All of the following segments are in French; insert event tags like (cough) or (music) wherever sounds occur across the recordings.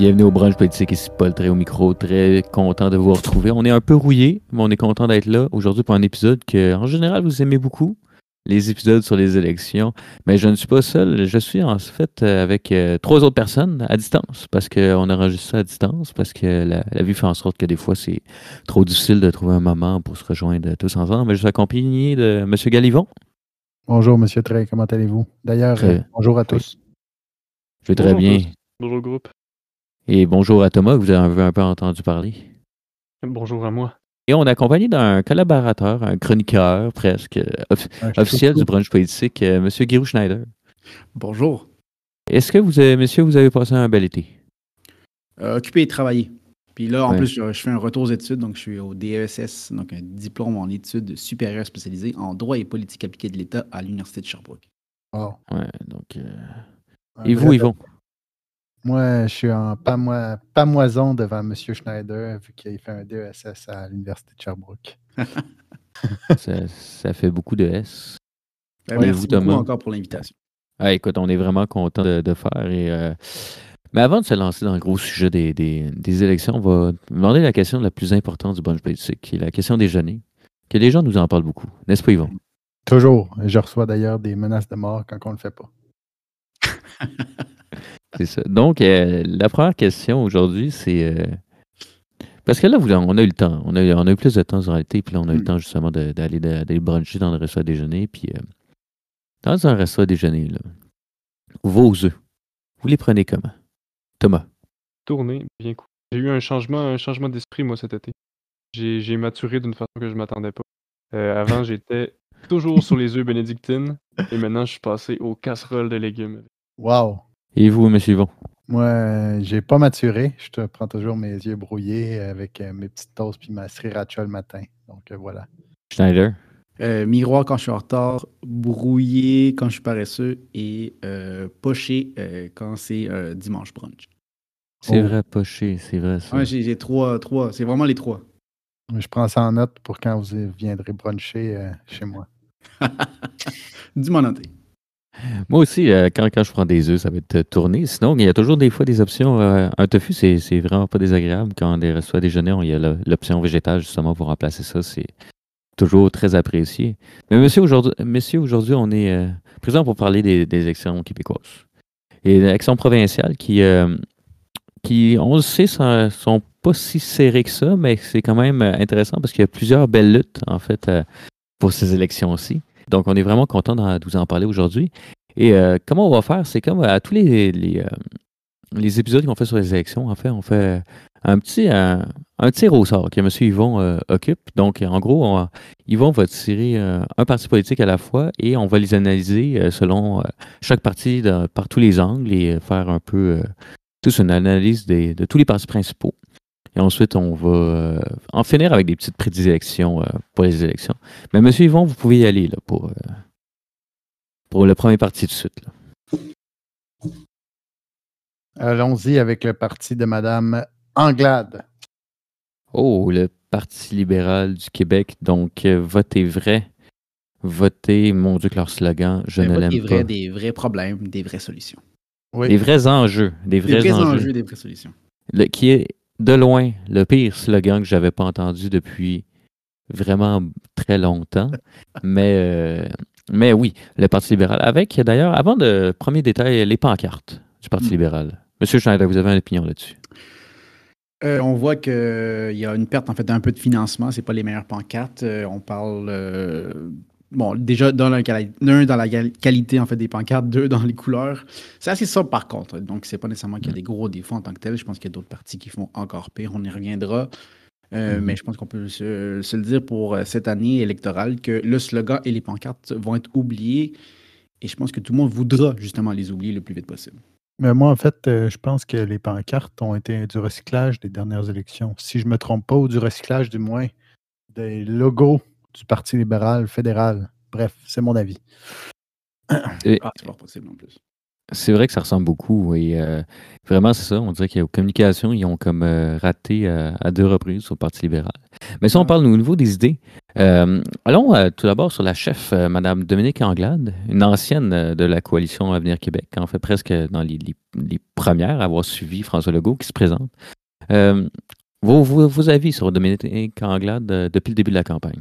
Bienvenue au brunch politique, ici Paul, très au micro, très content de vous retrouver. On est un peu rouillé, mais on est content d'être là aujourd'hui pour un épisode que, en général, vous aimez beaucoup, les épisodes sur les élections. Mais je ne suis pas seul, je suis en fait avec euh, trois autres personnes à distance, parce qu'on enregistre ça à distance, parce que la, la vie fait en sorte que des fois, c'est trop difficile de trouver un moment pour se rejoindre tous ensemble. Mais je suis accompagné de M. Galivon. Bonjour, Monsieur Trey, comment allez-vous? D'ailleurs, Très- euh, bonjour à tous. Je vais très Bonjour bien. tous. Bonjour groupe. Et bonjour à Thomas, que vous avez un peu entendu parler. Bonjour à moi. Et on est accompagné d'un collaborateur, un chroniqueur presque euh, officiel du brunch politique, euh, M. Guirou Schneider. Bonjour. Est-ce que vous, avez, messieurs, vous avez passé un bel été? Euh, occupé et travaillé. Puis là, en Ouais. plus, je, je fais un retour aux études, donc je suis au DESS, donc un diplôme en études supérieures spécialisées en droit et politique appliquée de l'État à l'Université de Sherbrooke. Wow. Ouais, donc. euh, Et vous, Yvon? Moi, je suis en pamoi- pamoison devant Monsieur Schneider, vu qu'il fait un DESS à l'Université de Sherbrooke. (laughs) ça, ça fait beaucoup de S. Ben, Ouais, merci vous, beaucoup Thomas? encore pour l'invitation. Ah, écoute, on est vraiment content de, de faire. Et, euh, Mais avant de se lancer dans le gros sujet des, des- des élections, on va demander la question la plus importante du brunch politique, qui est la question déjeuner. Que les gens nous en parlent beaucoup. N'est-ce pas, Yvon? Toujours. Je reçois d'ailleurs des menaces de mort quand on ne le fait pas. (laughs) C'est ça. Donc, euh, la première question aujourd'hui, c'est. euh, parce que là, vous- on a eu le temps. On a, eu- on a eu plus de temps sur l'été, puis là, on a eu le Mm. temps justement de- d'aller bruncher dans le restaurant à déjeuner. Puis, euh, dans un restaurant à déjeuner, là, vos œufs, vous les prenez comment? Thomas. Tournée, bien cool. J'ai eu un changement, un changement d'esprit, moi, cet été. J'ai j'ai maturé d'une façon que je m'attendais pas. Euh, avant, j'étais toujours sur les œufs bénédictines, et maintenant, je suis passé aux casseroles de légumes. Wow. Et vous, M. Yvon? Moi, j'ai pas maturé. Je te prends toujours mes yeux brouillés avec euh, mes petites toasts puis ma sriracha le matin. Donc euh, voilà. Schneider? Euh, miroir quand je suis en retard, brouillé quand je suis paresseux et euh, poché euh, quand c'est euh, dimanche brunch. C'est Oh. vrai, poché, c'est vrai ça. Ouais, j'ai j'ai trois, trois. C'est vraiment les trois. Je prends ça en note pour quand vous viendrez bruncher euh, chez moi. (laughs) Dis-moi noté. Moi aussi, euh, quand, je prends des œufs, ça va être euh, tourné. Sinon, il y a toujours des fois des options. euh, un tofu, c'est vraiment pas désagréable. Quand restaurants à déjeuner, on- il y a l'option végétale justement pour remplacer ça. C'est toujours très apprécié. Mais monsieur, aujourd'hui, on est présent pour parler des, des élections québécoises. Et les élections provinciales qui, qui on le sait, sont, sont pas si serrées que ça, mais c'est quand même intéressant parce qu'il y a plusieurs belles luttes, en fait, pour ces élections-ci. Donc, on est vraiment content de vous en parler aujourd'hui. Et euh, comment on va faire? C'est comme à tous euh, les épisodes qu'on fait sur les élections, en fait, on fait un petit, un, tir au sort que M. Yvon euh, occupe. Donc, en gros, on- Yvon va tirer euh, un parti politique à la fois et on va les analyser euh, selon euh, chaque parti par tous les angles et euh, faire un peu euh, tous une analyse de tous les partis principaux. Et ensuite, on va euh, en finir avec des petites prédilections euh, pour les élections. Mais M. Yvon, vous pouvez y aller là, pour, euh, pour le premier parti de suite. Allons-y avec le parti de Madame Anglade. Oh, le Parti libéral du Québec. Donc, votez vrai. Votez, mon Dieu, que leur slogan, je Mais ne l'aime pas. des vrais problèmes, des vraies solutions. Oui. Des vrais enjeux. Des Des vrais, vrais enjeux. enjeux, des vraies solutions. Le- qui est, de loin, le pire slogan que j'avais pas entendu depuis vraiment très longtemps. (laughs) mais, euh, mais oui, le Parti libéral. Avec, d'ailleurs, avant de premier détail, les pancartes du Parti Mm. libéral. Monsieur Schneider, vous avez une opinion là-dessus? Euh, on voit qu'il y a une perte en fait d'un peu de financement. C'est pas les meilleures pancartes. Euh, on parle euh, bon déjà dans la, un, dans la qualité en fait des pancartes, deux dans les couleurs. C'est assez sobre par contre. Donc c'est pas nécessairement qu'il y a des gros défauts en tant que tel. Je pense qu'il y a d'autres parties qui font encore pire. On y reviendra. Euh, Mhm. Mais je pense qu'on peut se, se le dire pour euh, cette année électorale que le slogan et les pancartes vont être oubliés. Et je pense que tout le monde voudra justement les oublier le plus vite possible. Mais moi, en fait, euh, je pense que les pancartes ont été du recyclage des dernières élections. Si je ne me trompe pas, ou du recyclage du moins des logos du Parti libéral fédéral. Bref, c'est mon avis. (clears throat) Et- Ah, c'est pas possible en plus. C'est vrai que ça ressemble beaucoup. Et euh, vraiment, c'est ça. On dirait qu'aux communications, ils ont comme euh, raté euh, à deux reprises au Parti libéral. Mais si on parle au niveau des idées, allons tout d'abord sur la chef, Mme Dominique Anglade, une ancienne de la coalition Avenir Québec, en fait presque dans les, premières à avoir suivi François Legault qui se présente. Vos, vos, avis sur Dominique Anglade depuis le début de la campagne?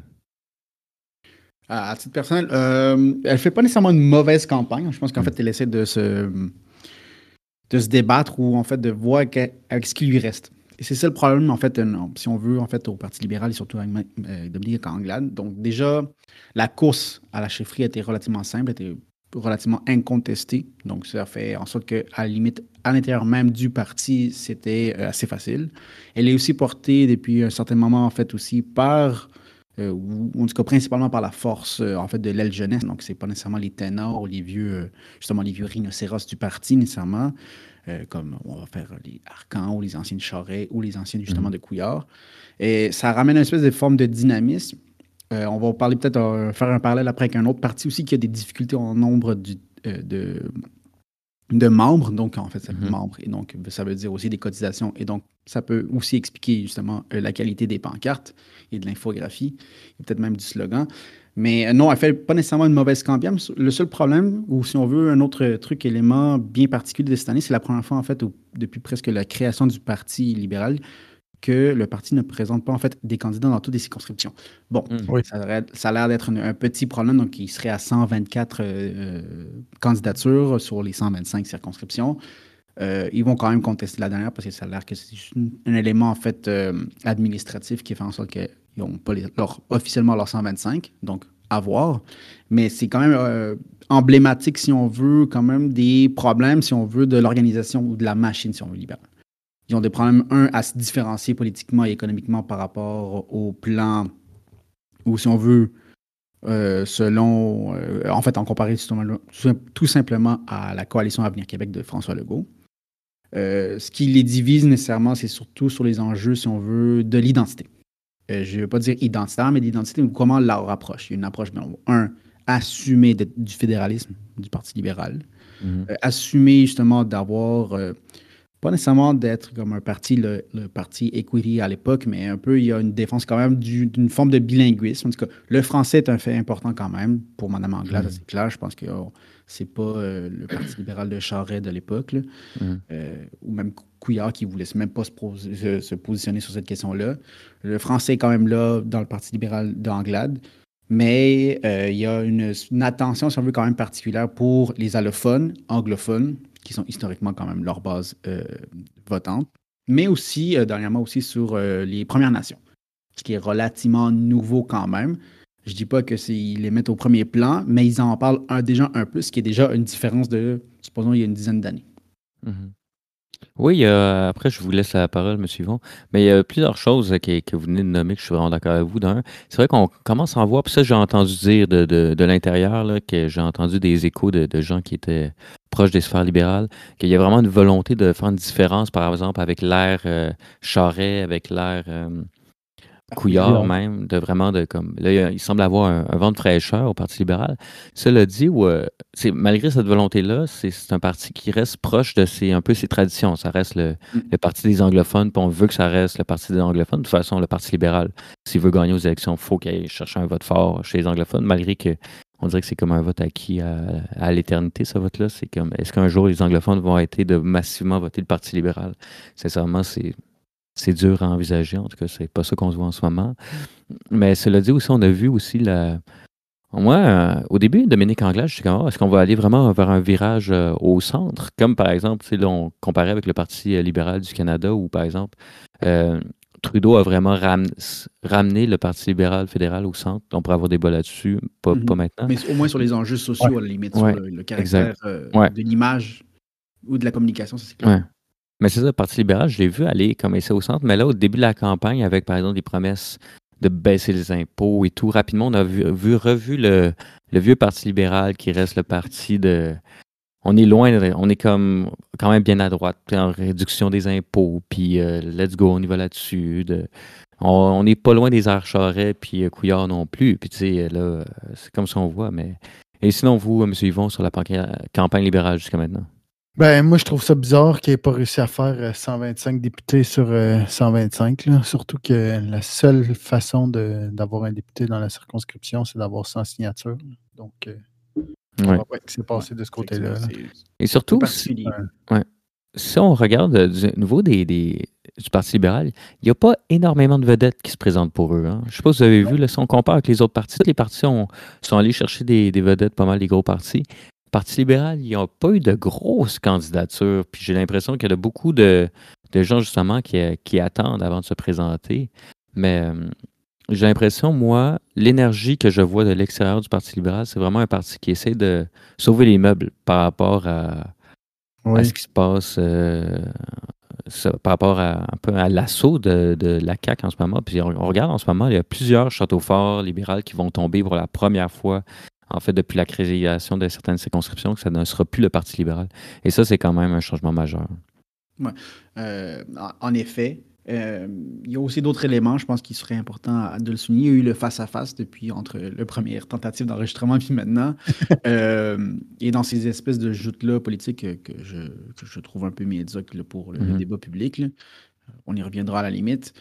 À, titre personnel, euh, elle fait pas nécessairement une mauvaise campagne. Je pense qu'en fait, elle essaie de se, de se débattre ou en fait de voir avec ce qui lui reste. Et c'est ça le problème, en fait, euh, si on veut, en fait, au Parti libéral et surtout avec euh, Dominique Anglade. Donc, déjà, la course à la chefferie était relativement simple, était relativement incontestée. Donc, ça fait en sorte qu'à la limite, à l'intérieur même du parti, c'était euh, assez facile. Elle est aussi portée depuis un certain moment, en fait, aussi par euh, ou en tout cas principalement par la force euh, en fait de l'aile jeunesse. Donc, c'est pas nécessairement les ténors ou les vieux, euh, justement les vieux rhinocéros du parti nécessairement, comme on va faire les Arcans ou les anciens Charret ou les anciens justement mhm. de Couillard. Et ça ramène une espèce de forme de dynamisme. on va parler peut-être, faire un parallèle après avec un autre parti aussi qui a des difficultés en nombre de, de membres, donc en fait, ça veut mhm. membres, et donc ça veut dire aussi des cotisations, et donc ça peut aussi expliquer justement euh, la qualité des pancartes et de l'infographie, et peut-être même du slogan. Mais euh, non, elle fait pas nécessairement une mauvaise campagne. Le seul problème, ou si on veut un autre truc, élément bien particulier de cette année, c'est la première fois en fait, depuis presque la création du Parti libéral, que le parti ne présente pas en fait des candidats dans toutes les circonscriptions. Bon, hmm. ça, a l'air d'être un, petit problème, donc il serait à 124 euh, euh, candidatures sur les 125 circonscriptions. Euh, ils vont quand même contester la dernière parce que ça a l'air que c'est un, élément en fait administratif qui fait en sorte qu'ils n'ont pas officiellement leurs 125, donc à voir. Mais c'est quand même emblématique, si on veut, quand même des problèmes, si on veut, de l'organisation ou de la machine, si on veut, libérale ils ont des problèmes, un, à se différencier politiquement et économiquement par rapport au plan, ou si on veut, euh, selon, euh, en fait, en comparaison tout simplement à la coalition Avenir Québec de François Legault. Euh, ce qui les divise nécessairement, c'est surtout sur les enjeux, si on veut, de l'identité. je ne veux pas dire identitaire, mais d'identité, comment on leur approche. Il y a une approche, un, assumer du fédéralisme du Parti libéral, mm-hmm. assumer justement d'avoir pas nécessairement d'être comme un parti, le, parti Equity à l'époque, mais un peu, il y a une défense quand même d'une forme de bilinguisme. En tout cas, le français est un fait important quand même pour Mme Anglade, mm. c'est clair. Je pense que oh, c'est pas euh, le Parti libéral de Charest de l'époque, mm. euh, ou même Couillard qui voulait même pas se, se, positionner sur cette question-là. Le français est quand même là dans le Parti libéral d'Anglade. Mais euh, il y a une, une, attention, si on veut, quand même particulière pour les allophones, anglophones, qui sont historiquement quand même leur base euh, votante, mais aussi, euh, dernièrement aussi, sur euh, les Premières Nations, ce qui est relativement nouveau quand même. Je dis pas que ils les mettent au premier plan, mais ils en parlent déjà un peu, ce qui est déjà une différence de, supposons, il y a une dizaine d'années. Mm-hmm. Oui, après, je vous laisse la parole, M. Yvon. Mais il y a plusieurs choses que vous venez de nommer que je suis vraiment d'accord avec vous. D'un, c'est vrai qu'on commence à en voir, puis ça, j'ai entendu dire de, l'intérieur, que j'ai entendu des échos de, gens qui étaient proches des sphères libérales, qu'il y a vraiment une volonté de faire une différence, par exemple, avec l'ère euh, Charret, avec l'ère Couillard même, de vraiment de comme. Là, il semble avoir un, vent de fraîcheur au Parti libéral. Cela dit, euh, malgré cette volonté-là, c'est un parti qui reste proche de ses, un peu ses traditions. Ça reste le, mm. Parti des anglophones, puis on veut que ça reste le Parti des anglophones. De toute façon, le Parti libéral, s'il veut gagner aux élections, il faut qu'il aille chercher un vote fort chez les anglophones, malgré que on dirait que c'est comme un vote acquis à, à l'éternité, ce vote-là. C'est comme est-ce qu'un jour les anglophones vont arrêter de massivement voter le Parti libéral? Sincèrement, c'est c'est dur à envisager. En tout cas, c'est pas ça qu'on se voit en ce moment. Mais cela dit aussi, on a vu aussi la. Moi, euh, au début, Dominique Anglade, je suis comme, oh, est-ce qu'on va aller vraiment vers un virage euh, au centre? Comme par exemple, là, on comparait avec le Parti euh, libéral du Canada où, par exemple, Trudeau a vraiment ramené le Parti libéral fédéral au centre. On pourrait avoir des bas là-dessus, pas, mm-hmm. maintenant. Mais au moins sur les enjeux sociaux, à la limite, sur le, caractère de l'image ou de la communication, c'est clair. Mais c'est ça, le Parti libéral, je l'ai vu aller comme essayer au centre. Mais là, au début de la campagne, avec par exemple des promesses de baisser les impôts et tout, rapidement, on a vu, revu le, vieux Parti libéral qui reste le parti de. On est loin, on est comme quand même bien à droite, en réduction des impôts, puis euh, let's go, on y va là-dessus. on n'est pas loin des airs Charret, puis euh, Couillard non plus. Puis tu sais, là, c'est comme ça on voit. Mais... Et sinon, vous, M. Yvon, sur la campagne libérale jusqu'à maintenant? Ben, moi, je trouve ça bizarre qu'il n'ait pas réussi à faire euh, 125 députés sur euh, 125. là. Surtout que la seule façon de- d'avoir un député dans la circonscription, c'est d'avoir 100 signatures. Donc, euh, on Ouais. va voir ce qui s'est passé de ce côté-là. c'est- Et c'est surtout, si, on regarde euh, du niveau des, des- du Parti libéral, il n'y a pas énormément de vedettes qui se présentent pour eux. hein. Je ne sais pas si vous avez vu, là, si on compare avec les autres partis, tous les partis ont- sont allés chercher des, des vedettes, pas mal des gros partis. Parti libéral, il n'y a pas eu de grosses candidatures. Puis j'ai l'impression qu'il y a beaucoup de, de gens, justement, qui, qui attendent avant de se présenter. Mais euh, j'ai l'impression, moi, l'énergie que je vois de l'extérieur du Parti libéral, c'est vraiment un parti qui essaie de sauver les meubles par rapport à, ce qui se passe euh, ça, par rapport à, un peu à l'assaut de, de la CAQ en ce moment. Puis on, on regarde en ce moment, il y a plusieurs châteaux forts libéraux qui vont tomber pour la première fois, en fait, depuis la création de certaines circonscriptions, que ça ne sera plus le Parti libéral. Et ça, c'est quand même un changement majeur. Euh, en- effet, euh, il y a aussi d'autres éléments, je pense qu'il serait important à- de le souligner. Il y a eu le face-à-face depuis entre le première tentative d'enregistrement (laughs) puis maintenant. Euh, et dans ces espèces de joutes-là politiques que, je, que je trouve un peu médiocres pour le, le Mhm. débat public, là. on y reviendra à la limite.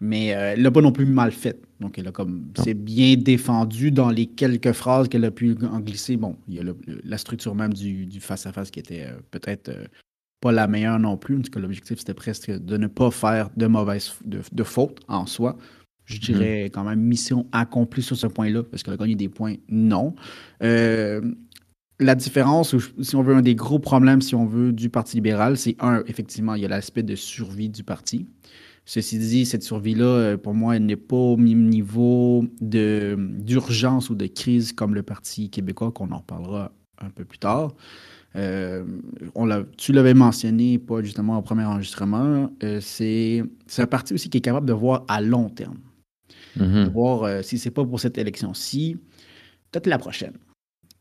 Mais euh, elle l'a pas non plus mal fait. Donc, elle a comme. C'est bien défendu dans les quelques phrases qu'elle a pu en glisser. Bon, il y a le- le- la structure même du du face-à-face qui était euh, peut-être euh, pas la meilleure non plus. En tout cas, l'objectif, c'était presque de ne pas faire de mauvaises de, en soi. Je dirais quand même mission accomplie sur ce point-là. Est-ce qu'elle a gagné des points? Non. Euh, la différence, ou si on veut, un des gros problèmes, si on veut, du Parti libéral, c'est un, effectivement, il y a l'aspect de survie du parti. Ceci dit, cette survie-là, euh, pour moi, elle n'est pas au même niveau de- d'urgence ou de crise comme le Parti québécois, qu'on en reparlera un peu plus tard. Euh, on l'a- tu l'avais mentionné, pas justement au premier enregistrement, euh, c'est c'est un parti aussi qui est capable de voir à long terme. De Mhm. voir euh, si c'est pas pour cette élection-ci, peut-être la prochaine.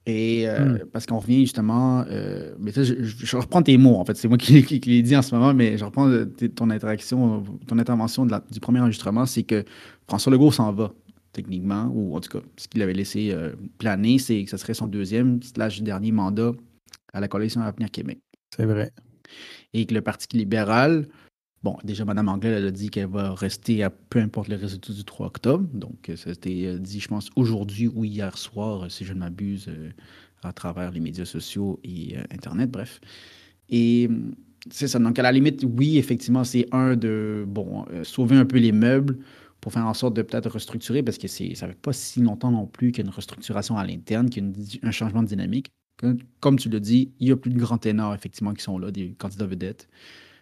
Et euh, parce qu'on revient justement, euh, mais ça, je, je- je reprends tes mots en fait, c'est moi qui, (laughs) qui, qui les dis en ce moment, mais je reprends euh, ton interaction, ton intervention de la- du premier enregistrement, c'est que François Legault s'en va techniquement, ou en tout cas, ce qu'il avait laissé euh, planer, c'est que ce serait son deuxième slash dernier mandat à la coalition Avenir Québec. C'est vrai. Et que le Parti libéral, bon, déjà, Mme Anglais, elle a dit qu'elle va rester à peu importe les résultats du 3 octobre. Donc, euh, ça a été euh, dit, je pense, aujourd'hui ou hier soir, euh, si je ne m'abuse, euh, à travers les médias sociaux et euh, Internet, bref. Et euh, c'est ça. Donc, à la limite, oui, effectivement, c'est un de, bon, euh, sauver un peu les meubles pour faire en sorte de peut-être restructurer, parce que c'est, ça fait pas si longtemps non plus qu'il y une restructuration à l'interne, qu'il y a un changement de dynamique. Comme, tu l'as dit, il y a plus de grands ténors, effectivement, qui sont là, des candidats vedettes.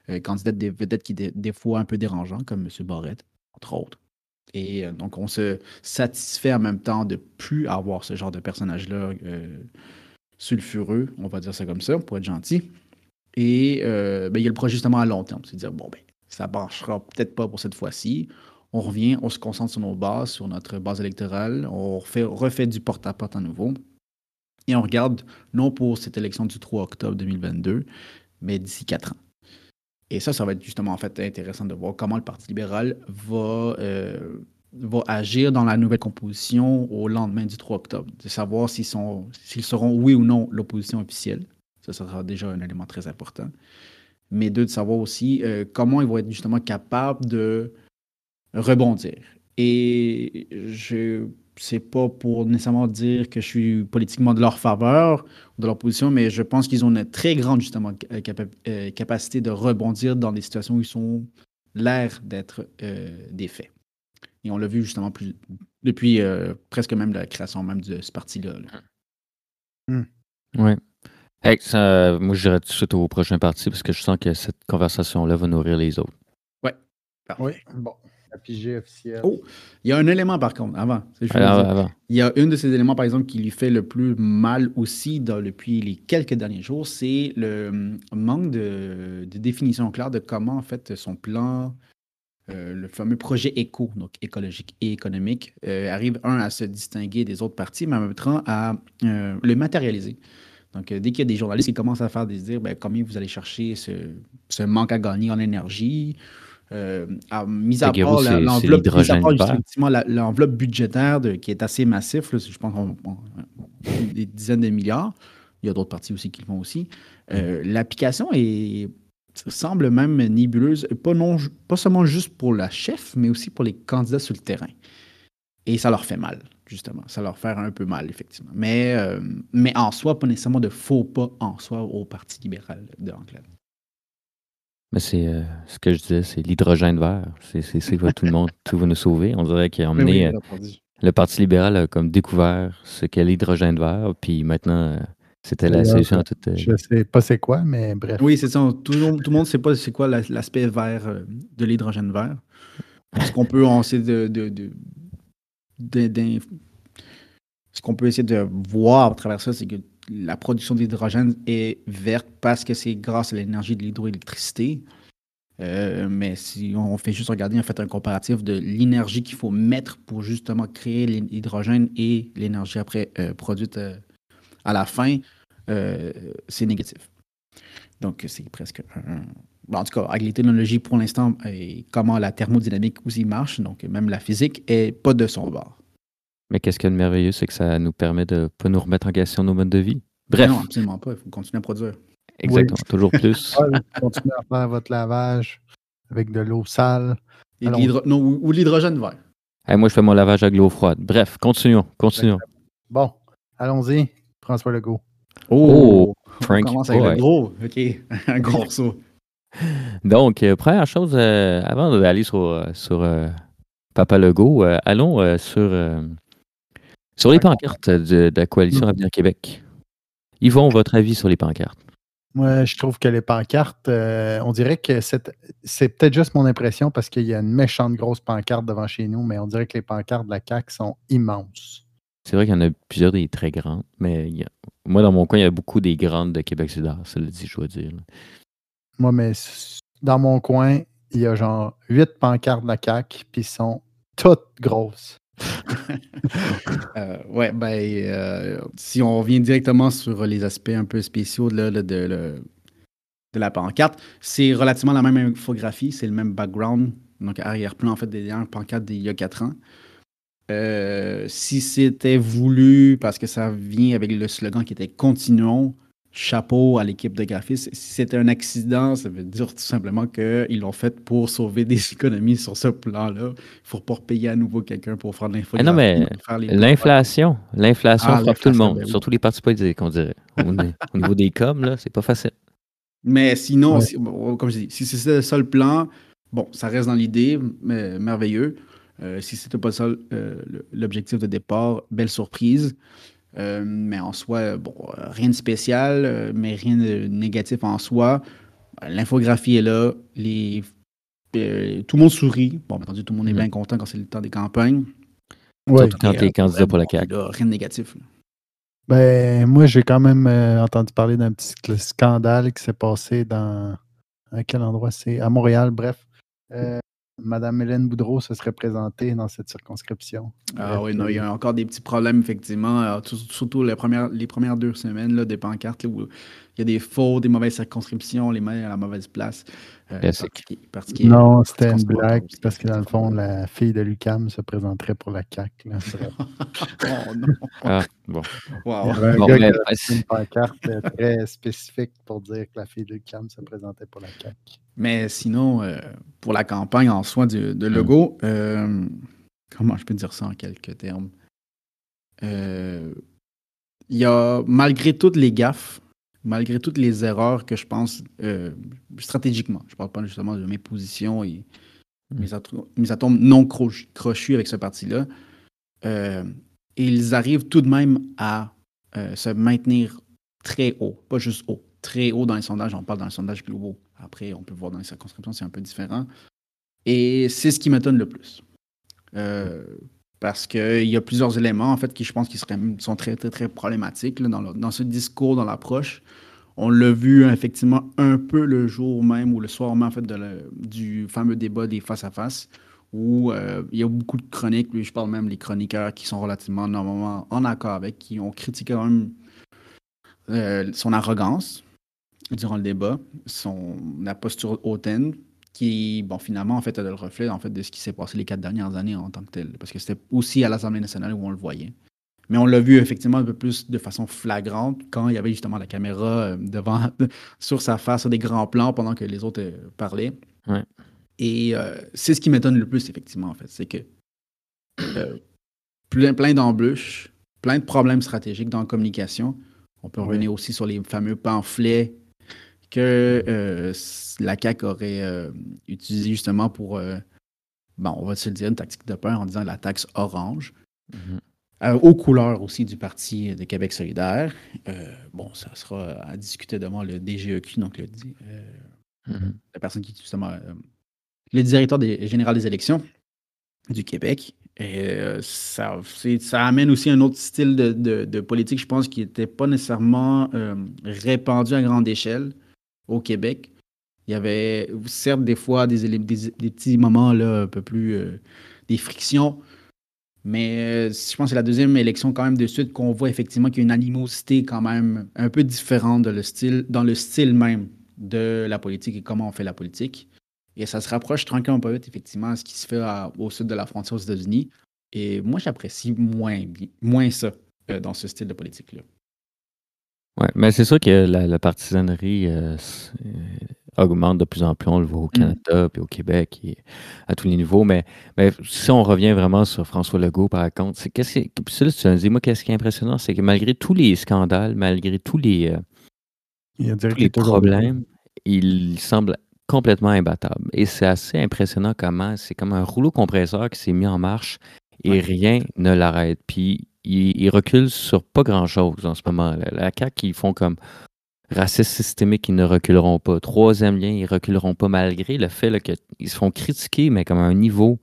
Euh, candidats des vedettes qui, des, des fois, un peu dérangeants, comme M. Barrette, entre autres. Et euh, donc, on se satisfait en même temps de plus avoir ce genre de personnage-là euh, sulfureux, on va dire ça comme ça, pour être gentil. Et ben, il y a le projet justement à long terme, c'est de dire, bon, ben, ça marchera peut-être pas pour cette fois-ci. On revient, on se concentre sur nos bases, sur notre base électorale, on refait, refait du porte-à-porte à nouveau. Et on regarde, non pour cette élection du 3 octobre 2022, mais d'ici quatre ans. Et ça, ça va être justement en fait intéressant de voir comment le Parti libéral va, euh, va agir dans la nouvelle composition au lendemain du 3 octobre. De savoir s'ils sont, s'ils seront oui ou non l'opposition officielle. Ça, ça sera déjà un élément très important. Mais deux, de savoir aussi euh, comment ils vont être justement capables de rebondir. Et je c'est pas pour nécessairement dire que je suis politiquement de leur faveur ou de leur position, mais je pense qu'ils ont une très grande justement euh, capa- euh, capacité de rebondir dans des situations où ils sont l'air d'être euh, des faits. Et on l'a vu justement plus, depuis euh, presque même la création même de ce parti-là. là. Ouais. Hey, ça, moi, je dirais tout de suite au prochain parti parce que je sens que cette conversation-là va nourrir les autres. Parfait. Oui, bon. La PG officielle. Oh, Il y a un élément par contre, avant. Alors. Il y a un de ces éléments, par exemple, qui lui fait le plus mal aussi dans- depuis les quelques derniers jours, c'est le hum, manque de, de définition claire de comment, en fait, son plan, euh, le fameux projet éco, donc écologique et économique, euh, arrive, un, à se distinguer des autres partis, mais en même temps à euh, le matérialiser. Donc, euh, dès qu'il y a des journalistes qui commencent à faire des dire ben, combien vous allez chercher ce, ce manque à gagner en énergie, euh, à- mis à part l'enveloppe budgétaire de- qui est assez massif, là, je pense qu'on- on- des dizaines de milliards. Il y a d'autres parties aussi qui le font aussi. Euh, l'application est semble même nébuleuse, pas, non, pas seulement juste pour la chef, mais aussi pour les candidats sur le terrain. Et ça leur fait mal, justement. Ça leur fait un peu mal, effectivement. Mais, euh, mais en soi, pas nécessairement de faux pas en soi au Parti libéral de Anglade. Mais c'est euh, ce que je disais, c'est l'hydrogène vert. C'est c'est va tout le monde, (laughs) tout va nous sauver. On dirait qu'il a emmené. Oui, le Parti libéral a comme découvert ce qu'est l'hydrogène vert, puis maintenant, euh, c'était la solution à toute. euh, Je sais pas c'est quoi, mais bref. Oui, c'est ça. Tout le monde tout le monde ne sait pas c'est quoi la- l'aspect vert euh, de l'hydrogène vert. Ce qu'on peut on de, de, de- ce qu'on peut essayer de voir à travers ça, c'est que la production d'hydrogène est verte parce que c'est grâce à l'énergie de l'hydroélectricité. Euh, mais si on fait juste regarder, fait, un comparatif de l'énergie qu'il faut mettre pour justement créer l'hydrogène et l'énergie après euh, produite euh, à la fin, c'est négatif. Donc, c'est presque un. en tout cas, avec les technologies pour l'instant et comment la thermodynamique aussi marche, donc même la physique, est pas de son bord. Mais qu'est-ce qu'il y a de merveilleux, c'est que ça nous permet de pas nous remettre en question nos modes de vie. Bref, Non, absolument pas. Il faut continuer à produire. exactement, toujours plus. (laughs) Continuez à faire votre lavage avec de l'eau sale. Et non, ou, ou de l'hydrogène vert. Hey, moi, je fais mon lavage avec l'eau froide. Bref, continuons, continuons. Bon, allons-y. François Legault. Oh, On Frank. commence avec le gros. OK. (laughs) un gros morceau. Donc, euh, première chose, euh, avant d'aller sur, euh, sur euh, Papa Legault, euh, allons euh, sur, euh, sur les pancartes de, de la coalition Avenir Québec. Yvon, votre avis sur les pancartes? Moi, je trouve que les pancartes, euh, on dirait que c'est c'est peut-être juste mon impression parce qu'il y a une méchante grosse pancarte devant chez nous, mais on dirait que les pancartes de la CAQ sont immenses. C'est vrai qu'il y en a plusieurs des très grandes, mais il y a- moi, dans mon coin, il y a beaucoup des grandes de Québec Sud-Est, ça le dit, je dois dire. Moi, mais dans mon coin, il y a genre huit pancartes de la CAQ, puis ils sont toutes grosses. (laughs) Euh, ouais, ben, euh, si on revient directement sur les aspects un peu spéciaux de, de la pancarte, c'est relativement la même infographie, c'est le même background, donc arrière-plan en fait des dernières pancartes d'il y a quatre ans. Euh, si c'était voulu, parce que ça vient avec le slogan qui était Continuons, chapeau à l'équipe de graphistes. Si c'était un accident, ça veut dire tout simplement qu'ils l'ont fait pour sauver des (laughs) économies sur ce plan-là. Il ne faut pas repayer à nouveau quelqu'un pour faire de l'infographie. Eh non, mais L'inflation, l'inflation Ah, frappe tout le monde, ben oui. surtout les partis politiques, on dirait. Au, ni- au niveau des coms, là, c'est pas facile. Mais sinon, Ouais. si- bon, comme je dis, si c'est ça le plan, bon, ça reste dans l'idée, mais merveilleux. Euh, si c'était pas ça euh, l'objectif de départ, belle surprise. Euh, mais en soi, bon, euh, rien de spécial, euh, mais rien de négatif en soi. L'infographie est là, les, euh, tout le monde sourit. Bon, bien entendu, tout le monde est Mhm. bien content quand c'est le temps des campagnes. Oui. Surtout quand t'es euh, candidat pour la CAQ. là, rien de négatif. là. Ben, moi, j'ai quand même euh, entendu parler d'un petit sc- scandale qui s'est passé dans. À quel endroit? C'est À Montréal, bref. Euh, Madame Hélène Boudreau se serait présentée dans cette circonscription. Ah oui, non, il y euh, a encore des petits problèmes, effectivement. euh, tout- surtout les premières, les premières deux semaines là, des pancartes là, où il y a des faux, des mauvaises circonscriptions, les met à la mauvaise place. Euh, Non, c'était une blague parce que dans le fond, la fille de Lucam se présenterait pour la CAQ. là. (laughs) Oh non. Ah, bon. Il y Wow. avait un Bon, gars mais- qui a fait une pancarte euh, très spécifique pour dire que la fille de Lucam se présentait pour la CAQ. Mais sinon, euh, pour la campagne en soi du- de Hmm. Euh, comment je peux dire ça en quelques termes? Euh, Il y a, malgré toutes les gaffes, malgré toutes les erreurs que je pense euh, stratégiquement, je parle pas justement de mes positions et Mm. mes, mes atomes non croch- crochus avec ce parti-là, euh, ils arrivent tout de même à euh, se maintenir très haut, pas juste haut, très haut dans les sondages, on parle dans les sondages globaux. Après, on peut voir dans les circonscriptions, c'est un peu différent. Et c'est ce qui m'étonne le plus. Parce qu'il y a plusieurs éléments, en fait, qui je pense qui sont très, très, très problématiques dans, ce discours, dans l'approche. On l'a vu effectivement un peu le jour même ou le soir même en fait, du fameux débat des face-à-face, où euh, il y a beaucoup de chroniques, je parle même des chroniqueurs qui sont relativement normalement en accord avec, qui ont critiqué quand même euh, son arrogance durant le débat, son, la posture hautaine, qui, bon, finalement, en fait, est le reflet en fait, de ce qui s'est passé les quatre dernières années en tant que tel. Parce que c'était aussi à l'Assemblée nationale où on le voyait. Mais on l'a vu effectivement un peu plus de façon flagrante quand il y avait justement la caméra euh, devant, (laughs) sur sa face, sur des grands plans pendant que les autres euh, parlaient. Ouais. Et euh, c'est ce qui m'étonne le plus, effectivement, en fait. C'est que euh, plein, plein d'embûches, plein de problèmes stratégiques dans la communication. On peut revenir aussi sur les fameux pamphlets que euh, la CAQ aurait euh, utilisé justement pour, euh, bon, on va se le dire, une tactique de peur en disant la taxe orange. Mhm. Euh, aux couleurs aussi du Parti de Québec solidaire. Bon, ça sera à discuter devant le DGEQ, donc le, Mhm. la personne qui est justement le directeur des- général des élections du Québec. Et ça, ça amène aussi un autre style de, de- de politique, je pense, qui n'était pas nécessairement répandu à grande échelle au Québec. Il y avait certes des fois des, petits moments là, un peu plus euh, des frictions, mais euh, je pense que c'est la deuxième élection quand même de suite qu'on voit effectivement qu'il y a une animosité quand même un peu différente le style, dans le style même de la politique et comment on fait la politique. Et ça se rapproche tranquillement pas vite, effectivement, à ce qui se fait au sud de la frontière aux États-Unis. Et moi, j'apprécie moins, moins ça euh, dans ce style de politique-là. Ouais, mais c'est sûr que la, la partisanerie euh, euh, augmente de plus en plus. On le voit au Canada puis au Québec et à tous les niveaux. Mais, mais si on revient vraiment sur François Legault, par contre, c'est qu'est-ce là, tu as dit, moi, qu'est-ce qui est impressionnant, c'est que malgré tous les scandales, malgré tous les, euh, Il tous les problèmes, il semble complètement imbattable. Et c'est assez impressionnant comment c'est comme un rouleau compresseur qui s'est mis en marche et Ouais. rien ne l'arrête. Puis il, il recule sur pas grand-chose en ce moment. La, la CAQ, ils font comme racistes systémiques, ils ne reculeront pas. Troisième lien, ils reculeront pas malgré le fait qu'ils se font critiquer, mais comme à un niveau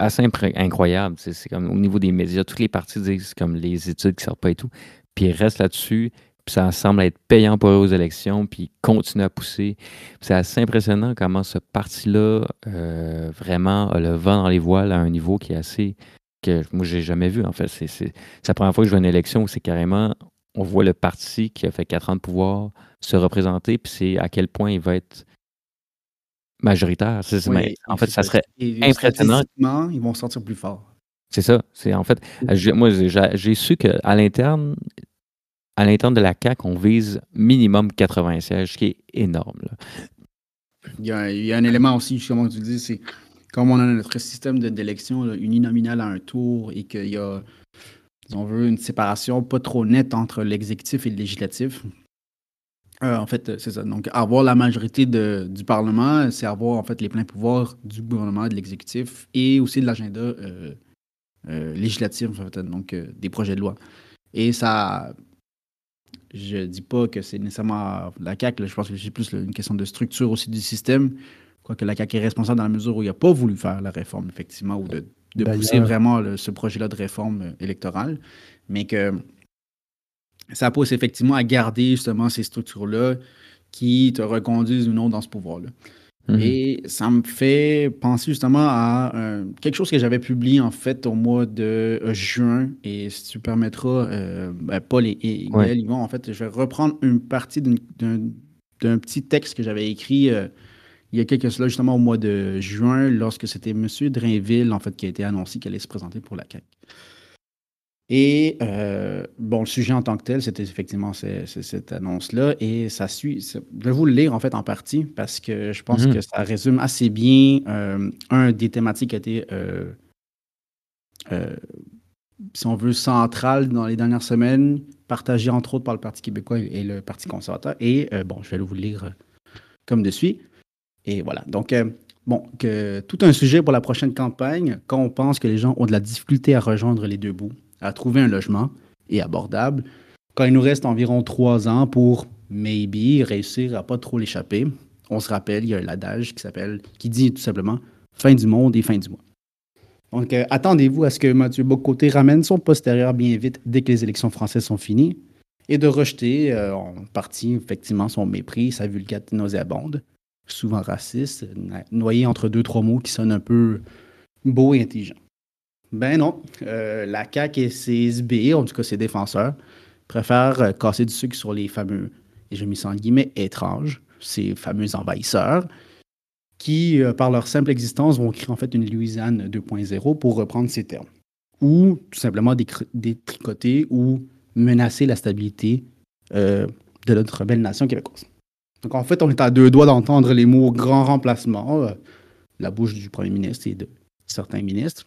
assez incroyable. C'est comme au niveau des médias, toutes les parties disent comme les études qui sortent pas et tout. Puis ils restent là-dessus, puis ça semble être payant pour eux aux élections, puis ils continuent à pousser. C'est assez impressionnant comment ce parti-là euh, vraiment a le vent dans les voiles à un niveau qui est assez que moi j'ai jamais vu en fait. C'est la première fois que je vois une élection où c'est carrément on voit le parti qui a fait quatre ans de pouvoir se représenter, puis c'est à quel point il va être majoritaire. C'est- c'est- Oui, mais en fait, ça serait Et impressionnant. ils vont sortir plus fort. c'est ça. C'est en fait, moi j'ai su qu'à l'interne, à l'interne de la CAQ, on vise minimum 80 sièges, ce qui est énorme. là. Il y, a, il y a un élément aussi, justement, que tu dis, c'est comme on a notre système d'élection uninominal à un tour et qu'il y a, si on veut, une séparation pas trop nette entre l'exécutif et le législatif. Euh, en fait, c'est ça. Donc, avoir la majorité du Parlement, c'est avoir en fait les pleins pouvoirs du gouvernement, de l'exécutif et aussi de l'agenda euh, euh, législatif, donc des projets de loi. Et ça, je dis pas que c'est nécessairement la CAQ, je pense que c'est plus une question de structure aussi du système. Quoique la CAQ est responsable dans la mesure où il n'a pas voulu faire la réforme, effectivement, ou de, pousser vraiment ce projet-là de réforme euh, électorale. Mais que ça pousse effectivement à garder justement ces structures-là qui te reconduisent ou non dans ce pouvoir-là. Mhm. Et ça me fait penser justement à euh, quelque chose que j'avais publié en fait au mois de euh, juin. Et si tu permettras, euh, ben, Paul et, et Ouais. Gaël, Yvon, en fait, je vais reprendre une partie d'un petit texte que j'avais écrit il y a quelques cela justement au mois de juin, lorsque c'était M. Drainville, en fait, qui a été annoncé qu'il allait se présenter pour la CAQ. Et euh, bon, le sujet en tant que tel, c'était effectivement ce- ce- cette annonce-là. Et ça suit. Je vais vous le lire en fait en partie parce que je pense Mhm. que ça résume assez bien euh, un des thématiques qui a été, euh, euh, si on veut, centrale dans les dernières semaines, partagé entre autres par le Parti québécois et le Parti conservateur. Et bon, je vais vous le lire comme de suite. Et voilà. Donc, euh, bon, que, tout un sujet pour la prochaine campagne quand on pense que les gens ont de la difficulté à rejoindre les deux bouts, à trouver un logement et abordable, quand il nous reste environ trois ans pour maybe réussir à pas trop l'échapper. On se rappelle, il y a l'adage qui s'appelle, qui dit tout simplement fin du monde et fin du mois. Donc, euh, attendez-vous à ce que Mathieu Bocoté ramène son postérieur bien vite dès que les élections françaises sont finies et de rejeter euh, en partie, effectivement, son mépris, sa vulgarité nauséabonde, souvent raciste, na- noyé entre deux, trois mots qui sonnent un peu beaux et intelligents. Ben non, euh, la CAQ et ses SB, en tout cas ses défenseurs, préfèrent euh, casser du sucre sur les fameux, et je mis ça en guillemets, étranges, ces fameux envahisseurs, qui, euh, par leur simple existence, vont créer en fait une Louisiane 2.0 pour reprendre ces termes. ou tout simplement détricoter ou menacer la stabilité de notre belle nation québécoise. Donc en fait, on est à deux doigts d'entendre les mots grand remplacement, euh, la bouche du premier ministre et de certains ministres.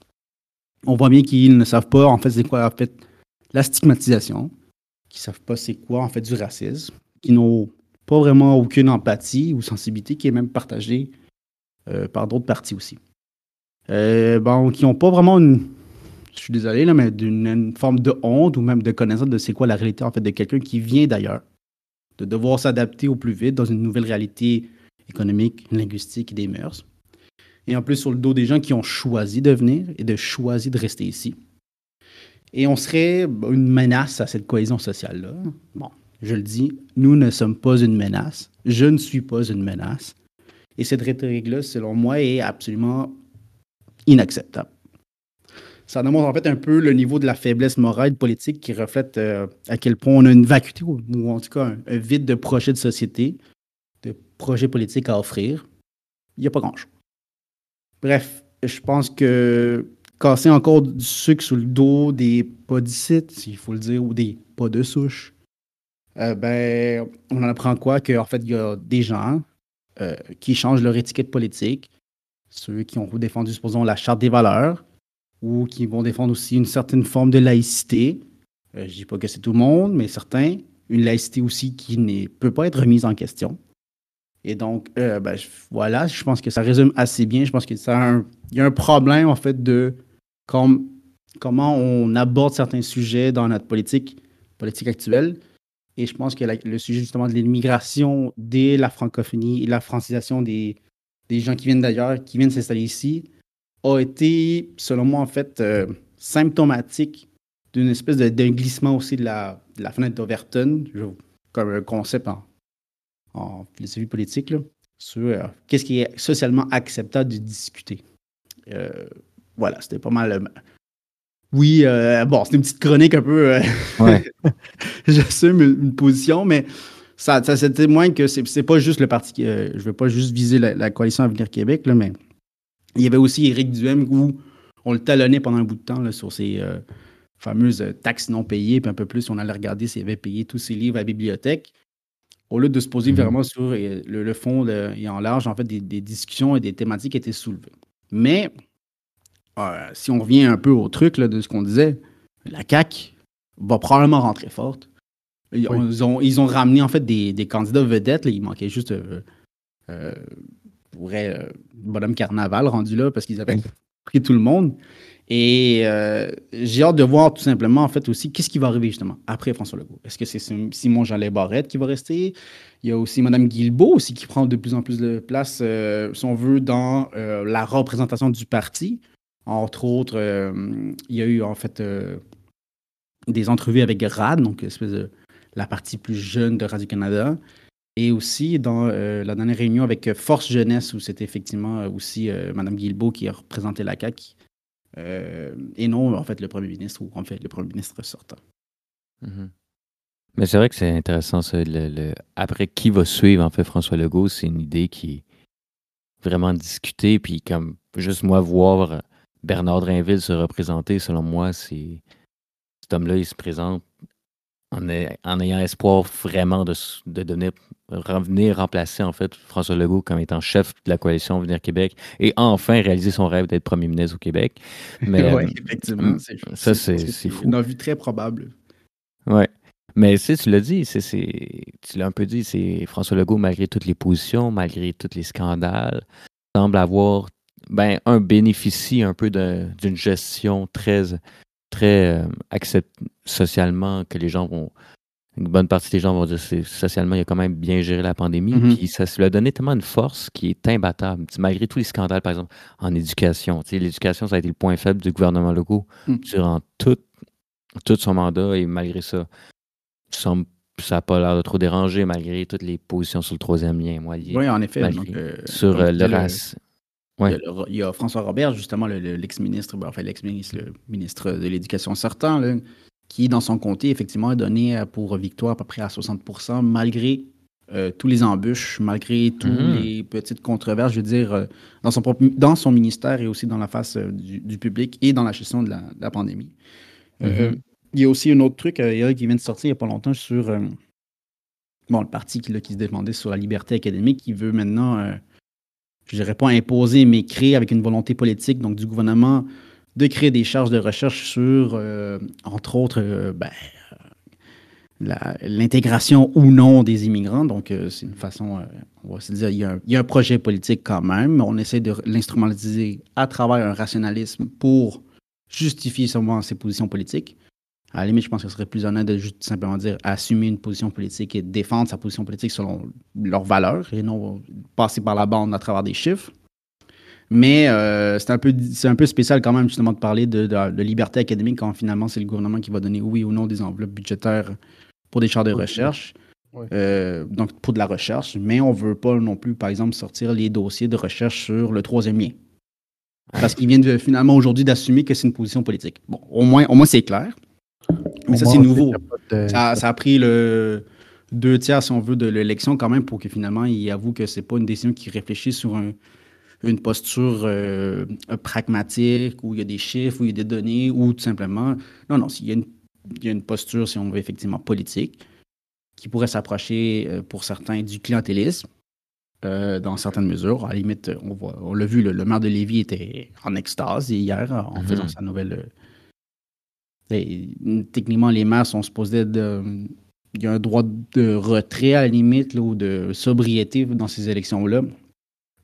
On voit bien qu'ils ne savent pas en fait c'est quoi en fait la stigmatisation, qu'ils ne savent pas c'est quoi en fait du racisme, qui n'ont pas vraiment aucune empathie ou sensibilité qui est même partagée euh, par d'autres partis aussi. Euh, bon, qui n'ont pas vraiment une, je suis désolé, là, mais d'une forme de honte ou même de connaissance de c'est quoi la réalité en fait de quelqu'un qui vient d'ailleurs, de devoir s'adapter au plus vite dans une nouvelle réalité économique, linguistique et des mœurs. Et en plus sur le dos des gens qui ont choisi de venir et de choisi de rester ici. Et on serait une menace à cette cohésion sociale-là. Bon, je le dis, nous ne sommes pas une menace. Je ne suis pas une menace. Et cette rhétorique-là, selon moi, est absolument inacceptable. Ça démontre en fait un peu le niveau de la faiblesse morale politique qui reflète euh, à quel point on a une vacuité ou, en tout cas un, vide de projets de société, de projets politiques à offrir. Il n'y a pas grand-chose. Bref, je pense que casser encore du sucre sous le dos des podicites, s'il faut le dire, ou des pas de souche, euh, ben, on en apprend quoi? Qu'en fait, il y a des gens euh, qui changent leur étiquette politique, ceux qui ont défendu, supposons, la charte des valeurs, ou qui vont défendre aussi une certaine forme de laïcité. Euh, je ne dis pas que c'est tout le monde, mais certains. Une laïcité aussi qui ne peut pas être remise en question. Et donc, ben, voilà, je pense que ça résume assez bien. Je pense qu'il y a un problème, en fait, de comment on aborde certains sujets dans notre politique, politique actuelle. Et je pense que le sujet justement de l'immigration, dès la francophonie et la francisation des, des gens qui viennent d'ailleurs, qui viennent s'installer ici, a été, selon moi, en fait, euh, symptomatique d'une espèce d'un glissement aussi de la, de la fenêtre d'Overton, comme un concept en, en philosophie politique, sur euh, qu'est-ce qui est socialement acceptable de discuter. Euh, voilà, c'était pas mal oui, bon, c'est une petite chronique un peu. Ouais. (laughs) J'assume une, position, mais ça, ça, témoigne que c'est pas juste le parti. Je ne veux pas juste viser la, coalition Avenir Québec, là, mais il y avait aussi Éric Duhem où on le talonnait pendant un bout de temps là, sur ses fameuses taxes non payées, puis un peu plus, on allait regarder s'il avait payé tous ses livres à la bibliothèque. Au lieu de se poser mm-hmm. vraiment sur le, fond et en large, en fait, des, des discussions et des thématiques étaient soulevées. Mais euh, si on revient un peu au truc de ce qu'on disait, la CAQ va probablement rentrer forte. Ils, ont, ils ont, ramené en fait des, candidats vedettes. il manquait juste euh, euh, euh Bonhomme Carnaval rendu là parce qu'ils avaient pris tout le monde. Et j'ai hâte de voir tout simplement en fait aussi qu'est-ce qui va arriver justement après François Legault? Est-ce que c'est Simon Jalais Barrette qui va rester? Il y a aussi Mme Guilbeault aussi qui prend de plus en plus de place, si on veut, dans la représentation du parti. Entre autres, euh, il y a eu en fait euh, des entrevues avec RAD, donc espèce de, la partie plus jeune de Radio-Canada. Et aussi dans euh, la dernière réunion avec Force Jeunesse, où c'était effectivement aussi Mme Guilbeault qui a représenté la CAQ. et non, en fait, le premier ministre, ou en fait, le premier ministre sortant. Mm-hmm. Mais c'est vrai que c'est intéressant, après qui va suivre, en fait, François Legault, c'est une idée qui est vraiment discutée, puis comme juste moi voir Bernard Drinville se représenter, selon moi, c'est cet homme-là, il se présente en, ayant espoir vraiment de, de revenir remplacer en fait François Legault comme étant chef de la coalition Venir Québec et enfin réaliser son rêve d'être premier ministre au Québec. Mais (laughs) oui, effectivement, ça c'est fou. Une envie très probable. Ouais. Mais tu tu l'as dit, c'est, tu l'as un peu dit, c'est François Legault, malgré toutes les positions, malgré tous les scandales, semble avoir ben, un bénéficie un peu d'une gestion très, très euh, accepte socialement, que les gens vont. Une bonne partie des gens vont dire que socialement, il a quand même bien géré la pandémie. Mm-hmm. Puis ça lui a donné tellement une force qui est imbattable. malgré tous les scandales, par exemple, en éducation. L'éducation, ça a été le point faible du gouvernement local mm. durant tout, tout son mandat. Et malgré ça, ça n'a pas l'air de trop déranger, malgré toutes les positions sur le troisième lien. Moi, oui, en effet. Euh, sur euh, le, race, il, y a François Robert, justement, l'ex-ministre, ben, enfin l'ex-ministre, le ministre de l'Éducation sortant, qui, dans son comté, effectivement, a donné euh, pour victoire à peu près à 60% malgré euh, tous les embûches, malgré toutes Mhm. les petites controverses, je veux dire, euh, dans, son propre- dans son ministère et aussi dans la face euh, du, du public et dans la gestion de la, de la pandémie. Mhm. il y a aussi un autre truc qui vient de sortir il n'y a pas longtemps sur bon, le parti qui, là, qui se défendait sur la liberté académique, qui veut maintenant, je dirais pas imposer, mais créer avec une volonté politique, donc du gouvernement, de créer des charges de recherche sur, euh, entre autres, euh, ben, euh, l'intégration ou non des immigrants. Donc, c'est une façon, on va se dire, il y, a un, il y a un projet politique quand même. On essaie de l'instrumentaliser à travers un rationalisme pour justifier seulement ses positions politiques. À la limite, je pense que ce serait plus honnête de juste simplement dire assumer une position politique et défendre sa position politique selon leurs valeurs et non passer par la bande à travers des chiffres. Mais euh, c'est un, peu, c'est un peu spécial quand même justement de parler de, de- de liberté académique quand finalement c'est le gouvernement qui va donner oui ou non des enveloppes budgétaires pour des chars de recherche. Euh, donc pour de la recherche, mais on veut pas non plus, par exemple, sortir les dossiers de recherche sur le troisième lien. Parce qu'ils viennent de- finalement aujourd'hui d'assumer que c'est une position politique. Bon, au moins, au moins c'est clair. Mais ça, c'est nouveau. de- Ça, ça a pris le deux tiers, si on veut, de l'élection quand même pour que finalement, il avoue que c'est pas une décision qui réfléchit sur un- une posture euh, pragmatique, où il y a des chiffres, où il y a des données, ou tout simplement... Non, non, il y a une, il y a une posture, si on veut, effectivement politique, qui pourrait s'approcher, euh, pour certains, du clientélisme, euh, dans certaines mesures. À la limite, on, l'a vu, le, le maire de Lévis était en extase hier en Mhm. faisant sa nouvelle... et, techniquement, les maires sont supposés de... Il y a un droit de retrait à la limite là, ou de sobriété dans ces élections-là.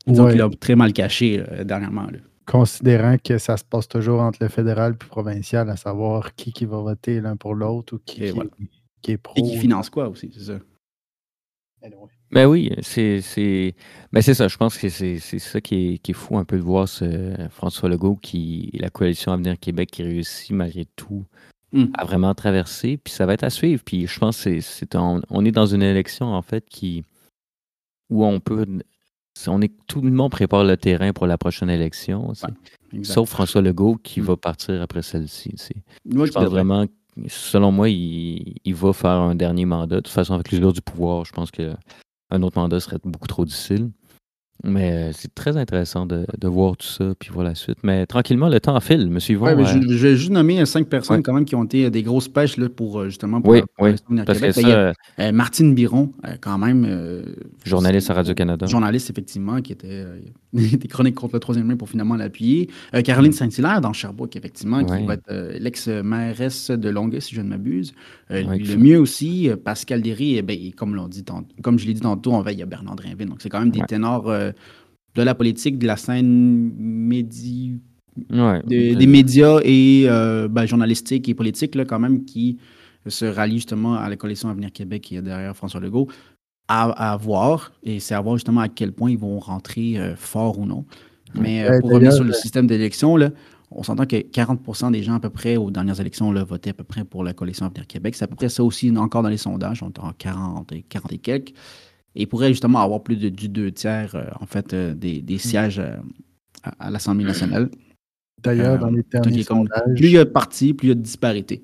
Ouais. qu'il a très mal caché euh, dernièrement. là. Considérant que ça se passe toujours entre le fédéral et le provincial, à savoir qui, qui va voter l'un pour l'autre ou qui, qui, voilà. qui est pro. Et qui finance quoi aussi, c'est ça? Anyway. Ben oui, c'est c'est ben c'est ça. Je pense que c'est c'est ça qui est, qui est fou un peu de voir ce François Legault qui la coalition Avenir Québec qui réussit malgré tout Mm. à vraiment traverser. Puis ça va être à suivre. Puis je pense que c'est on est dans une élection en fait qui où on peut on est tout le monde prépare le terrain pour la prochaine élection. Sauf François Legault qui Mm. va partir après celle-ci. c'est- Moi, Je je pense vraiment, selon moi, il, il va faire un dernier mandat. De toute façon, avec l'usure du pouvoir, je pense qu'un autre mandat serait beaucoup trop difficile. Mais euh, c'est très intéressant de, de voir tout ça, puis voir la suite. Mais tranquillement, le temps file, monsieur Yvon. Ouais, mais euh, je, je vais juste nommer cinq personnes Ouais. quand même qui ont été euh, des grosses pêches là, pour justement pour, oui, pour oui, à parce que Québec. ça, Il y a, euh, euh, Martine Biron, quand même. euh, journaliste à Radio-Canada. Journaliste, effectivement, qui était euh, (laughs) des chroniques contre le troisième lien pour finalement l'appuyer. Caroline Saint-Hilaire dans Sherbrooke, effectivement, qui Ouais. va être l'ex-mairesse de Longueuil, si je ne m'abuse. Le mieux aussi, Pascal Derry, eh ben, comme, l'on dit tant- comme je l'ai dit tantôt, on veille, il y a Bernard Drinville. Donc, c'est quand même des ténors de la politique, de la scène médi... Ouais. de- des médias et euh, ben, journalistiques et politiques, là, quand même, qui se rallient justement à la coalition Avenir Québec qui est derrière François Legault, à, à voir. Et c'est à voir justement à quel point ils vont rentrer euh, fort ou non. Mais euh, Ouais, pour revenir sur le euh, système d'élection, là, on s'entend que 40% des gens à peu près aux dernières élections là, votaient à peu près pour la coalition Avenir Québec. C'est à peu près ça aussi encore dans les sondages, on est en 40 et 40 et quelques. Et il pourrait justement avoir plus de, du deux tiers, euh, en fait, euh, des, Mm. des sièges euh, à, à l'Assemblée nationale. D'ailleurs, Euh, dans les derniers sondages, plus il y a de partis, plus il y a de disparité.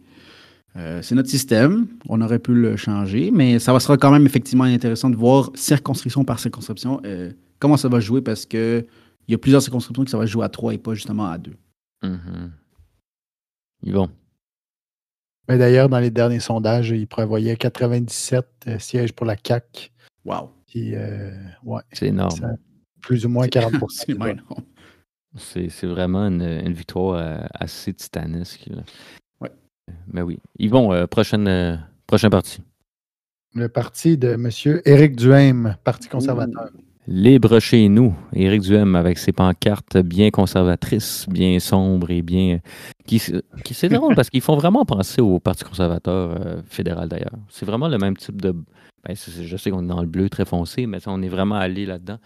Euh, c'est notre système. On aurait pu le changer, mais ça va sera quand même effectivement intéressant de voir circonscription par circonscription euh, comment ça va jouer parce que il y a plusieurs circonscriptions qui ça va jouer à trois et pas justement à deux. Mhm. Yvon. mais d'ailleurs, dans les derniers sondages, il prévoyait 97 euh, sièges pour la CAC. Wow. Puis, euh, ouais, C'est énorme. ça- plus ou moins 40 C'est. (laughs) (laughs) C'est c'est vraiment une, une victoire euh, assez titanesque. là. Ouais. Mais oui. Yvon, euh, prochaine, euh, prochain parti. Le parti de M. Éric Duhaime, Parti conservateur. Libre chez nous, Éric Duhem avec ses pancartes bien conservatrices, bien sombres et bien. qui, qui c'est drôle parce qu'ils font vraiment penser au Parti conservateur euh, fédéral d'ailleurs. C'est vraiment le même type de. Ben, je sais qu'on est dans le bleu très foncé, mais ça, on est vraiment allé là-dedans.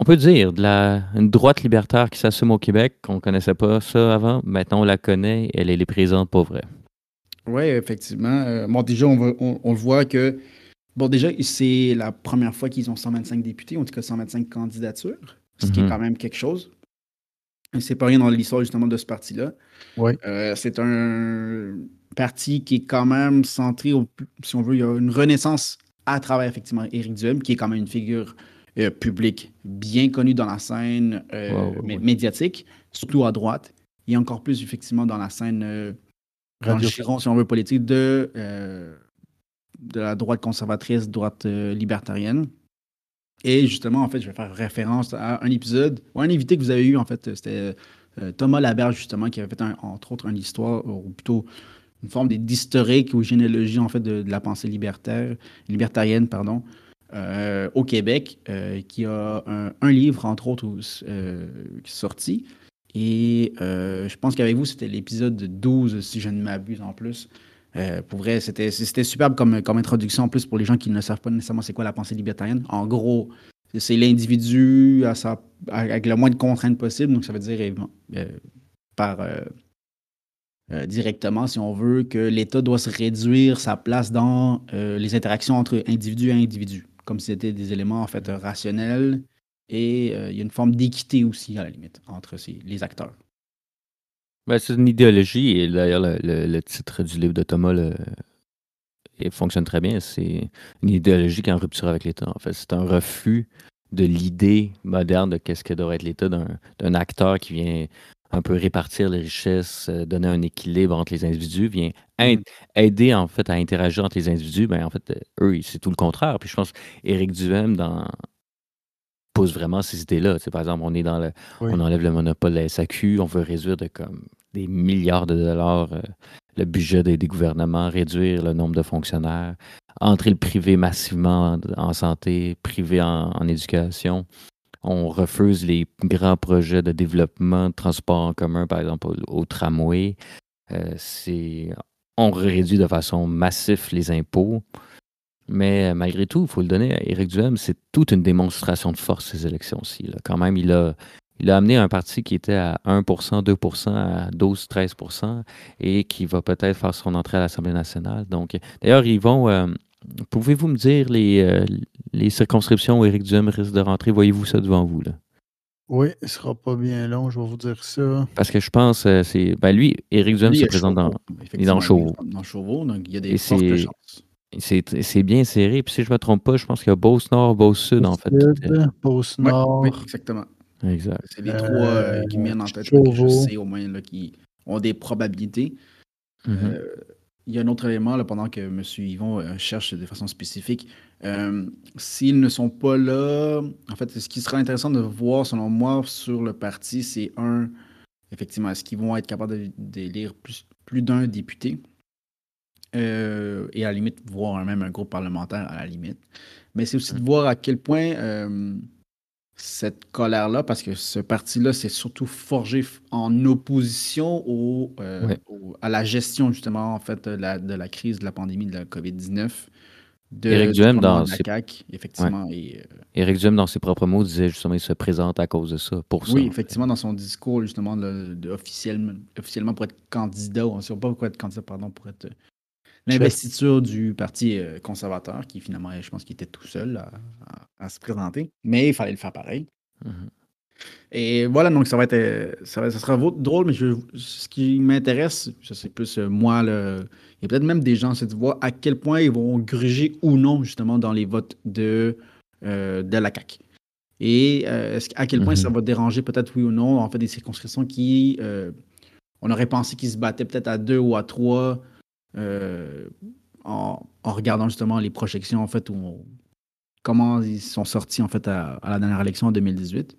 On peut dire de la, une droite libertaire qui s'assume au Québec. On ne connaissait pas ça avant. Maintenant, on la connaît. Elle, elle est présente pour vrai. Oui, effectivement. Euh, bon, déjà, on, va- on- on le voit que. Bon, déjà, c'est la première fois qu'ils ont 125 députés, en tout cas 125 candidatures, ce qui est quand même quelque chose. C'est pas rien dans l'histoire justement de ce parti-là. Oui. Euh, c'est un parti qui est quand même centré, au, si on veut, il y a une renaissance à travers effectivement Éric Duhem, qui est quand même une figure euh, publique bien connue dans la scène euh, ouais, médiatique, surtout à droite, et encore plus effectivement dans la scène, euh, dans le si on veut, politique de, euh, de la droite conservatrice, droite libertarienne. Et justement, en fait, je vais faire référence à un épisode, ou un invité que vous avez eu, en fait, c'était Thomas Laberge, justement, qui avait fait, un- entre autres, une histoire, ou plutôt une forme d'historique ou généalogie, en fait, de, la pensée libertaire, libertarienne, pardon, euh, au Québec, euh, qui a un, livre, entre autres, euh, qui est sorti. Et euh, je pense qu'avec vous, c'était l'épisode 12, si je ne m'abuse en plus. Euh, pour vrai, c'était superbe comme, comme introduction, en plus, pour les gens qui ne savent pas nécessairement c'est quoi la pensée libertarienne. En gros, c'est l'individu avec le moins de contraintes possible. Donc, ça veut dire euh, par euh, directement, si on veut, que l'État doit se réduire sa place dans euh, les interactions entre individu et individu, comme si c'était des éléments en fait rationnels. Et euh, il y a une forme d'équité aussi, à la limite, entre ces- les acteurs. Ben, c'est une idéologie, et d'ailleurs, le, titre du livre de Thomas il fonctionne très bien. C'est une idéologie qui est en rupture avec l'État. En fait, c'est un refus de l'idée moderne de qu'est-ce que devrait être l'État d'un acteur qui vient un peu répartir les richesses, euh, donner un équilibre entre les individus, vient aid- aider en fait à interagir entre les individus. Ben, en fait, euh, eux, c'est tout le contraire. Puis je pense Éric Duhem dans pose vraiment ces idées-là. Tu sais, par exemple, on est dans le, Oui. on enlève le monopole de la SAQ, on veut réduire de comme des milliards de dollars euh, le budget des, des gouvernements, réduire le nombre de fonctionnaires, entrer le privé massivement en, en santé, privé en, en éducation. On refuse les grands projets de développement de transport en commun, par exemple au, tramway. Euh, on réduit de façon massive les impôts. Mais euh, malgré tout, il faut le donner à Éric Duhem, c'est toute une démonstration de force ces élections-ci. Quand même, il a, il a amené un parti qui était à 1% 2% à 12 13% et qui va peut-être faire son entrée à l'Assemblée nationale. Donc, d'ailleurs, ils vont. euh, Pouvez-vous me dire les, euh, les circonscriptions où Éric Duhem risque de rentrer? Voyez-vous ça devant vous? Là? Oui, ce sera pas bien long, je vais vous dire ça. Parce que je pense, euh, c'est. Ben lui, Éric Duhem se présente dans. Chauveau, effectivement, Chauveau. Dans Chauveau, donc il y a Et des fortes c'est- chances. C'est bien serré. Puis si je ne me trompe pas, je pense qu'il y a en fait. qui Sud, étaient- Beauce Ouais, Nord, oui, exactement. Exact. C'est les Euh, trois euh, qui mènent en tête, là, que je sais au moins, là, qui ont des probabilités. Mhm. Euh, il y a un autre élément, là, pendant que M. Yvon euh, cherche de façon spécifique. Euh, S'ils ne sont pas là, en fait, ce qui sera intéressant de voir, selon moi, sur le parti, c'est un, effectivement, est-ce qu'ils vont être capables de- d'élire plus, plus d'un député Euh, et à la limite, voir même un groupe parlementaire à la limite. Mais c'est aussi de voir à quel point cette colère-là, parce que ce parti-là, c'est surtout forgé en opposition au, euh, Ouais. au- à la gestion, justement, en fait, de la, de la crise de la pandémie de la COVID-19. De, Éric du Duhem, dans ses- CAQ, effectivement. Et, euh, Éric Duhem, dans ses propres mots, disait justement qu'il se présente à cause de ça, pour ça. oui, effectivement, dans son discours, justement, de, de- officiellement, officiellement pour être candidat, on ne sait pas pourquoi être candidat, pardon, pour être l'investiture du Parti euh, conservateur, qui finalement, je pense qu'il était tout seul à, à- à se présenter. Mais il fallait le faire pareil. Mhm. Et voilà, donc ça va être, euh, ça, va- ça sera drôle, mais je- ce qui m'intéresse, c'est plus euh, moi, le, et peut-être même des gens, c'est de voir à quel point ils vont gruger ou non, justement, dans les votes de, euh, de la CAQ. Et euh, à quel point Mhm. ça va déranger, peut-être oui ou non, en fait, des circonscriptions qui, euh, on aurait pensé qu'ils se battaient peut-être à deux ou à trois, euh, en, en regardant justement les projections, en fait, où on- comment ils sont sortis, en fait, à, à la dernière élection en 2018.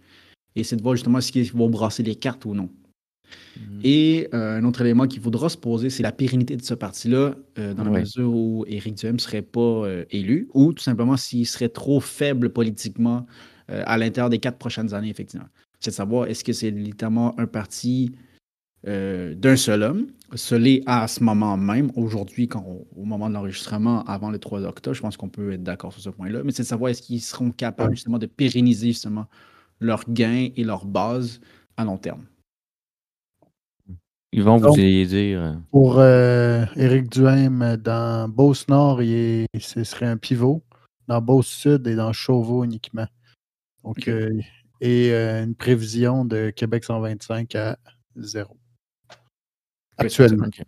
Et c'est de voir justement est-ce qu'ils vont brasser les cartes ou non. Mhm. Et euh, un autre élément qu'il faudra se poser, c'est la pérennité de ce parti-là, euh, dans la Ouais. mesure où Éric Duhem ne serait pas euh, élu, ou tout simplement s'il serait trop faible politiquement à l'intérieur des quatre prochaines années, effectivement. C'est de savoir, est-ce que c'est littéralement un parti euh, d'un seul homme, scellé à ce moment même, aujourd'hui, au moment de l'enregistrement, avant le 3 octobre, je pense qu'on peut être d'accord sur ce point-là, mais c'est de savoir, est-ce qu'ils seront capables justement de pérenniser justement leurs gains et leur base à long terme. Ils vont vous y dire. euh, Pour euh, Éric Duhem, dans Beauce-Nord, il est- ce serait un pivot. Dans Beauce-Sud et dans Chauveau uniquement. Donc, euh, et euh, une prévision de Québec 125 à zéro. Actuellement. ok.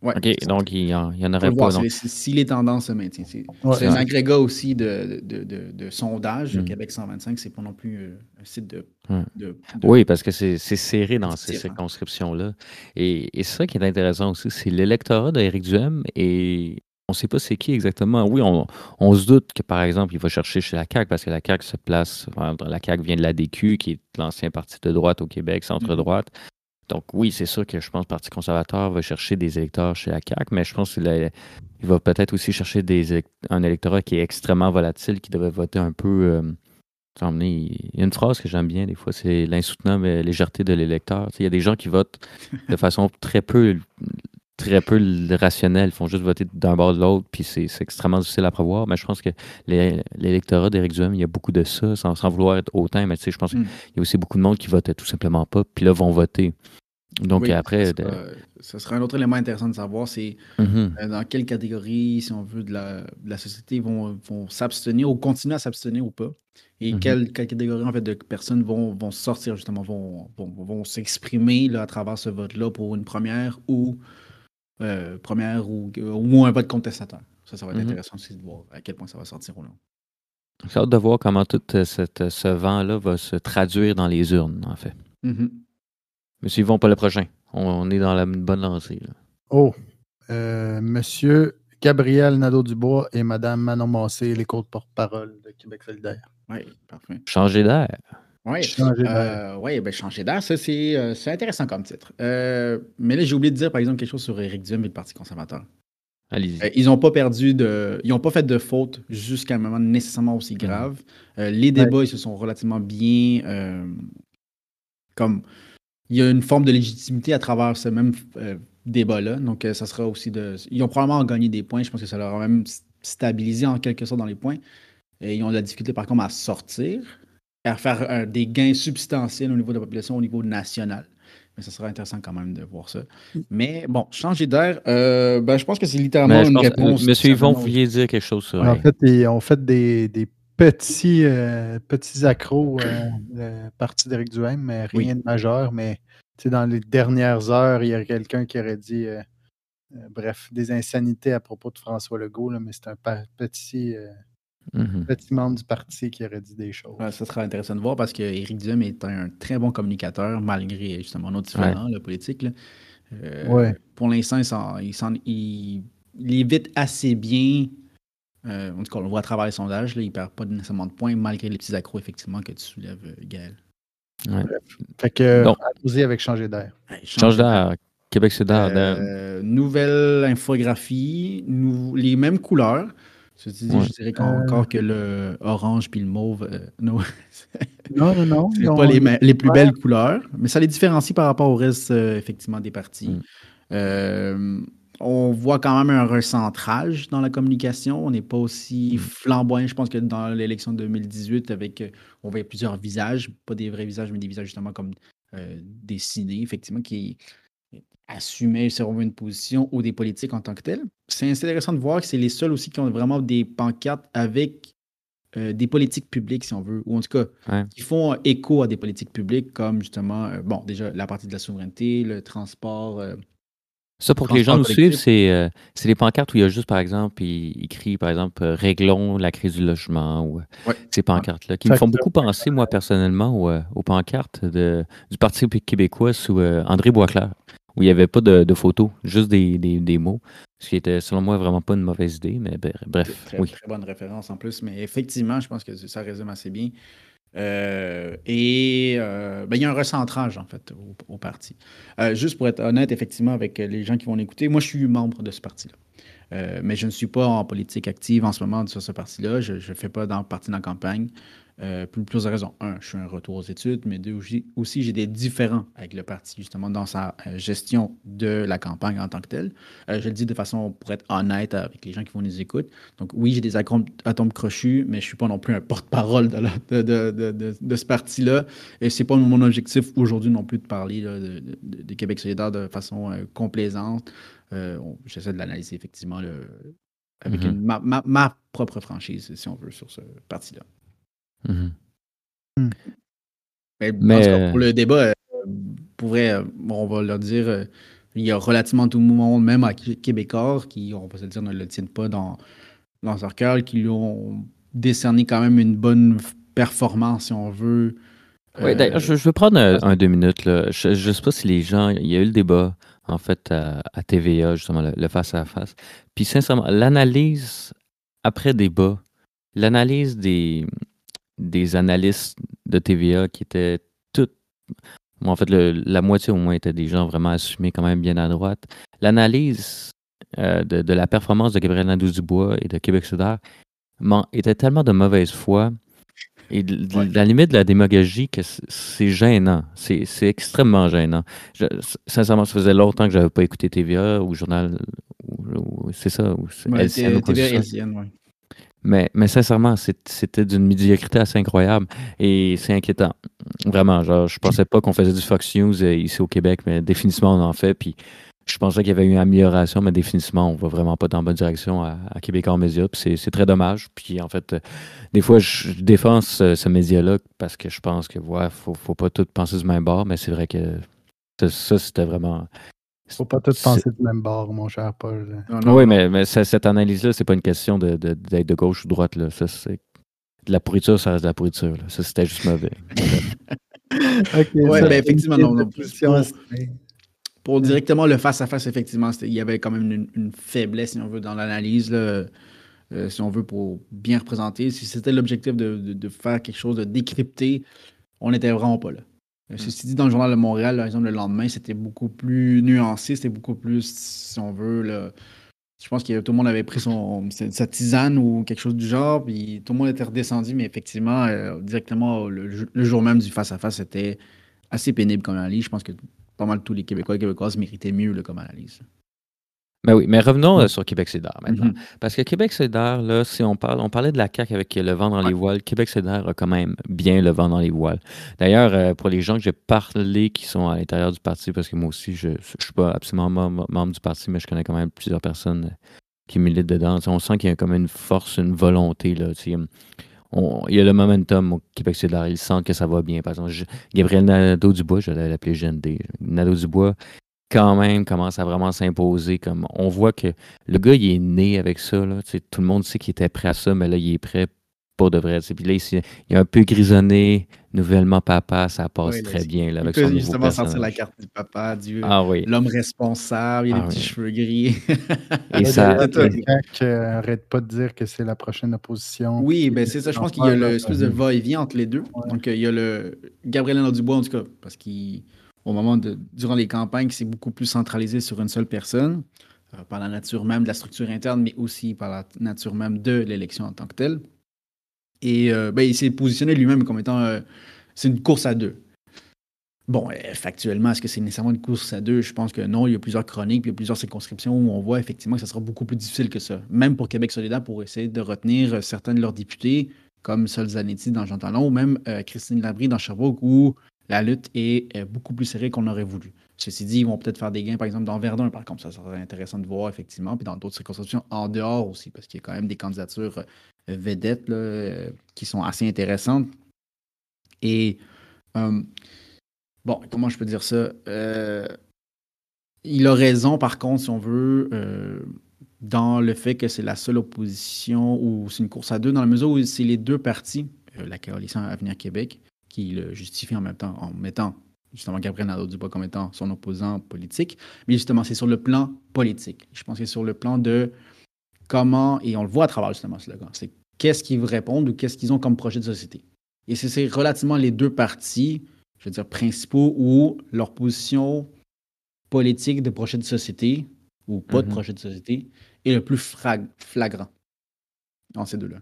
Ouais, donc il n'y en, en aurait pas. voir, donc. c'est- c'est- si les tendances se maintiennent. C'est Ouais. un Ouais. agrégat aussi de, de, de, de sondage. Mm. Québec 125, c'est pas non plus euh, un site de. Ouais. de- de- Oui, parce que c'est c'est serré dans ces hein. circonscriptions-là. Et, et c'est ça qui est intéressant aussi, c'est l'électorat d'Éric Duhem et on ne sait pas c'est qui exactement. Oui, on, on se doute que, par exemple, il va chercher chez la CAQ parce que la CAQ se place, la CAQ vient de l'ADQ, qui est l'ancien parti de droite au Québec, centre-droite. Donc oui, c'est sûr que je pense que le Parti conservateur va chercher des électeurs chez la CAQ, mais je pense qu'il va peut-être aussi chercher des, un électorat qui est extrêmement volatile, qui devrait voter un peu... euh, il y a une phrase que j'aime bien des fois, c'est l'insoutenable légèreté de l'électeur. Il y a des gens qui votent de façon très peu, très peu rationnelle, ils font juste voter d'un bord de l'autre, puis c'est extrêmement difficile à prévoir. Mais je pense que l'électorat d'Éric Duhem, il y a beaucoup de ça, sans, sans vouloir être hautain, mais tu sais, je pense Mm. qu'il y a aussi beaucoup de monde qui votait tout simplement pas, puis là vont voter. Donc Oui, après, ça de- sera, ça sera un autre élément intéressant de savoir, c'est Mhm. euh, dans quelle catégorie, si on veut, de la, de la société vont, vont s'abstenir ou continuer à s'abstenir ou pas. Et Mhm. quelle, quelle catégorie en fait, de personnes vont, vont sortir, justement, vont, vont, vont s'exprimer à travers ce vote-là pour une première ou euh, première ou, ou un vote contestateur. Ça, ça va être Mhm. intéressant aussi de voir à quel point ça va sortir ou non. J'ai hâte de voir comment tout euh, cette- ce vent-là va se traduire dans les urnes, en fait. Mhm. Mais s'ils vont pas le prochain, on, on est dans la bonne lancée. là. Oh, euh, Monsieur Gabriel Nadeau-Dubois et Madame Manon Massé, les porte-parole de Québec solidaire. Oui, parfait. Changer d'air. Oui, Changer d'air. Euh, ouais, ben, changer d'air, ça, c'est euh, c'est intéressant comme titre. Euh, mais là, j'ai oublié de dire, par exemple, quelque chose sur Éric Duhem et le Parti conservateur. Allez-y. Euh, ils n'ont pas perdu de. Ils n'ont pas fait de faute jusqu'à un moment nécessairement aussi grave. Euh, les débats, ils se sont relativement bien. euh, comme. Il y a une forme de légitimité à travers ce même euh, débat-là. Donc, euh, ça sera aussi de. Ils ont probablement gagné des points. Je pense que ça leur a même s- stabilisé en quelque sorte dans les points. Et ils ont de la difficulté, par contre, à sortir, à faire euh, des gains substantiels au niveau de la population, au niveau national. Mais ça sera intéressant quand même de voir ça. Mais bon, changer d'air, euh, ben, je pense que c'est littéralement une pense- réponse. Monsieur Yvon, vous vouliez dire quelque chose sur. En fait, ils ont fait des, des petits, euh, petits accros euh, euh, parti d'Éric Duhaime, mais rien de majeur. Mais dans les dernières heures, il y a quelqu'un qui aurait dit, euh, euh, bref, des insanités à propos de François Legault, là, mais c'est un petit, Mhm. petit membre du parti qui aurait dit des choses. Ouais, ça sera intéressant de voir parce que Éric Duhem est un très bon communicateur, malgré justement nos différents, le politique. là. Euh, Ouais. Pour l'instant, il, s'en- il, s'en- il- il évite assez bien. euh, en tout cas, on le voit à travers les sondages, là, il ne perd pas nécessairement de points, malgré les petits accros, effectivement, que tu soulèves, euh, Gaël. Ouais. Fait que, allons-y avec changer d'air. Hey, Change d'air. Québec solidaire. d'air. Euh, nouvelle infographie, nou- les mêmes couleurs. Ceci dit, Ouais. je dirais qu'encore que le orange puis le mauve, euh, (laughs) non, Non, non, ont- pas les, plus Ouais. belles couleurs, mais ça les différencie par rapport au reste, euh, effectivement, des partis. Mm. Euh, on voit quand même un recentrage dans la communication. On n'est pas aussi Mm. flamboyant, je pense, que dans l'élection de 2018, avec euh, on voyait plusieurs visages, pas des vrais visages, mais des visages justement comme euh, dessinés, effectivement, qui veut, une position ou des politiques en tant que telles. C'est intéressant de voir que c'est les seuls aussi qui ont vraiment des pancartes avec euh, des politiques publiques, si on veut, ou en tout cas, Ouais. qui font écho à des politiques publiques comme justement, euh, bon, déjà la partie de la souveraineté, le transport. euh, Ça, pour que les gens nous suivent, c'est des pancartes où il y a juste, par exemple, il- écrit, par exemple, Réglons la crise du logement ou Ouais. ces pancartes-là, qui me font beaucoup penser, moi, personnellement, aux, aux pancartes de- du Parti québécois sous André Boisclair, où il n'y avait pas de, de photos, juste des, des- des mots, ce qui était, selon moi, vraiment pas une mauvaise idée, mais bre- bref, Très, oui. très bonne référence en plus, mais effectivement, je pense que ça résume assez bien. Euh, et euh, ben, il y a un recentrage, en fait, au, au parti. Euh, juste pour être honnête, effectivement, avec les gens qui vont l'écouter, moi, je suis membre de ce parti-là. Mais je ne suis pas en politique active en ce moment sur ce parti-là. Je ne fais pas dans, partie dans la campagne. Euh, pour plusieurs raisons. Un, je suis un retour aux études, mais deux, aussi, j'ai des différends avec le parti, justement, dans sa euh, gestion de la campagne en tant que telle. Euh, je le dis de façon pour être honnête avec les gens qui vont nous écouter. Donc, oui, j'ai des atomes, crochus, mais je ne suis pas non plus un porte-parole de, ce parti-là. Et ce n'est pas mon objectif aujourd'hui non plus de parler là, de, Québec solidaire de façon euh, complaisante. Euh, J'essaie de l'analyser effectivement le- avec Mhm. une- ma, ma- ma propre franchise, si on veut, sur ce parti-là. Mhm. Mais, en Mais, cas, euh, pour le débat, euh, pour vrai, euh, on va leur dire, euh, il y a relativement tout le monde, même à Québécois, qui, on va se le dire, ne le tiennent pas dans, dans leur cœur, qui lui ont décerné quand même une bonne performance, si on veut. Oui, d'ailleurs, je, je veux prendre un, un deux minutes. Là. Je ne sais pas si les gens. Il y a eu le débat, en fait, à, à TVA, justement, le, le face-à-face. Puis, sincèrement, l'analyse après débat, l'analyse des, des analystes de TVA qui étaient toutes. bon, en fait, le- la moitié au moins étaient des gens vraiment assumés, quand même bien à droite. L'analyse euh, de, de la performance de Gabriel Nadeau-Dubois et de Québec solidaire était tellement de mauvaise foi et de, de- Ouais. la limite de la démagogie que c'est gênant. C'est extrêmement gênant. Je- sincèrement, ça faisait longtemps que j'avais pas écouté TVA ou Journal. ou- ou- C'est ça. Ou ouais, LCN TVA, ouais. Mais, mais sincèrement, c'était d'une médiocrité assez incroyable et c'est inquiétant. Vraiment, genre, je pensais pas qu'on faisait du Fox News euh, ici au Québec, mais définitivement, on en fait. Puis je pensais qu'il y avait eu une amélioration, mais définitivement, on va vraiment pas dans la bonne direction à, Québec en médias. C'est- très dommage. Puis en fait, euh, des fois, je, défends ce, ce média-là parce que je pense que, ouais, faut, faut pas tout penser du même bord, mais c'est vrai que ça, c'était vraiment. Faut pas tout penser du même bord, mon cher Paul. Non, non, oui, non. mais, cette analyse-là, c'est pas une question de- de- d'être de, gauche ou de droite. Là. Ça, c'est de la pourriture, ça reste de la pourriture. là. Ça, c'était juste mauvais. (laughs) Ok, Ouais, ça, ben, effectivement, non, non, pour- directement le face-à-face, effectivement, il y avait quand même une, une faiblesse, si on veut, dans l'analyse, euh, si on veut, pour bien représenter. Si c'était l'objectif de, de- de faire quelque chose de décrypté, on n'était vraiment pas là. Euh, Ceci dit, dans le Journal de Montréal, par exemple, le lendemain, c'était beaucoup plus nuancé, c'était beaucoup plus, si on veut, je pense que tout le monde avait pris son, sa tisane ou quelque chose du genre, puis tout le monde était redescendu, mais effectivement, euh, directement, le, le jour même du face-à-face, c'était assez pénible comme analyse. Je pense que pas mal tous les Québécois et Québécoises méritaient mieux là, comme analyse. Ben oui, mais revenons euh, sur Québec solidaire maintenant. Mhm. Parce que Québec solidaire, là, si on parle, on parlait de la CAQ avec le vent dans les voiles, Québec solidaire a quand même bien le vent dans les voiles. D'ailleurs, euh, pour les gens que j'ai parlé qui sont à l'intérieur du parti, parce que moi aussi, je ne suis pas absolument mem- membre du parti, mais je connais quand même plusieurs personnes euh, qui militent dedans. On sent qu'il y a comme une force, une volonté. Là, on- il y a le momentum au Québec solidaire. Ils sentent que ça va bien. Par exemple, je- Gabriel Nadeau-Dubois, je l'ai appelé GND. Nadeau-Dubois, quand même, commence à vraiment s'imposer. Comme On voit que le gars, il est né avec ça. Là, tu sais, tout le monde sait qu'il était prêt à ça, mais là, il est prêt pour de vrai. tu sais. Puis là, il, il est un peu grisonné, nouvellement papa, ça passe là, très il- bien là, Il avec peut son nouveau justement sortir la carte du papa, du Ah oui. l'homme responsable, il a Ah les petits oui. cheveux gris. Et (laughs) ça, euh, arrête pas de dire que c'est la prochaine opposition. oui, ben c'est ça. Je pense qu'il y a l'espèce de va-et-vient entre les deux. Ouais. Donc, euh, il y a le Gabriel Nadeau-Dubois, en tout cas, parce qu'au moment de, durant les campagnes, c'est beaucoup plus centralisé sur une seule personne, euh, par la nature même de la structure interne, mais aussi par la nature même de l'élection en tant que telle. Et euh, ben, il s'est positionné lui-même comme étant euh, c'est une course à deux. Bon, factuellement, est-ce que c'est nécessairement une course à deux? Je pense que non. Il y a plusieurs chroniques, il y a plusieurs circonscriptions où on voit effectivement que ça sera beaucoup plus difficile que ça. Même pour Québec solidaire, pour essayer de retenir certains de leurs députés, comme Sol Zanetti dans Jean Talon, ou même Christine Labrie dans Sherbrooke, où la lutte est euh, beaucoup plus serrée qu'on aurait voulu. Ceci dit, ils vont peut-être faire des gains, par exemple, dans Verdun, par contre. Ça serait intéressant de voir, effectivement, puis dans d'autres circonscriptions en dehors aussi, parce qu'il y a quand même des candidatures euh, vedettes euh, qui sont assez intéressantes. Et bon, comment je peux dire ça? Il a raison, par contre, si on veut, dans le fait que c'est la seule opposition ou c'est une course à deux, dans la mesure où c'est les deux partis, la coalition Avenir Québec, qui le justifie en même temps, en mettant justement Gabriel Nadeau-Dubois comme étant son opposant politique. Mais justement, c'est sur le plan politique. Je pense que c'est sur le plan de comment, et on le voit à travers justement ce slogan, c'est qu'est-ce qu'ils répondent ou qu'est-ce qu'ils ont comme projet de société. Et c'est- relativement les deux partis, je veux dire, principaux où leur position politique de projet de société, ou pas de Mhm. projet de société, est le plus flagrant dans ces deux-là.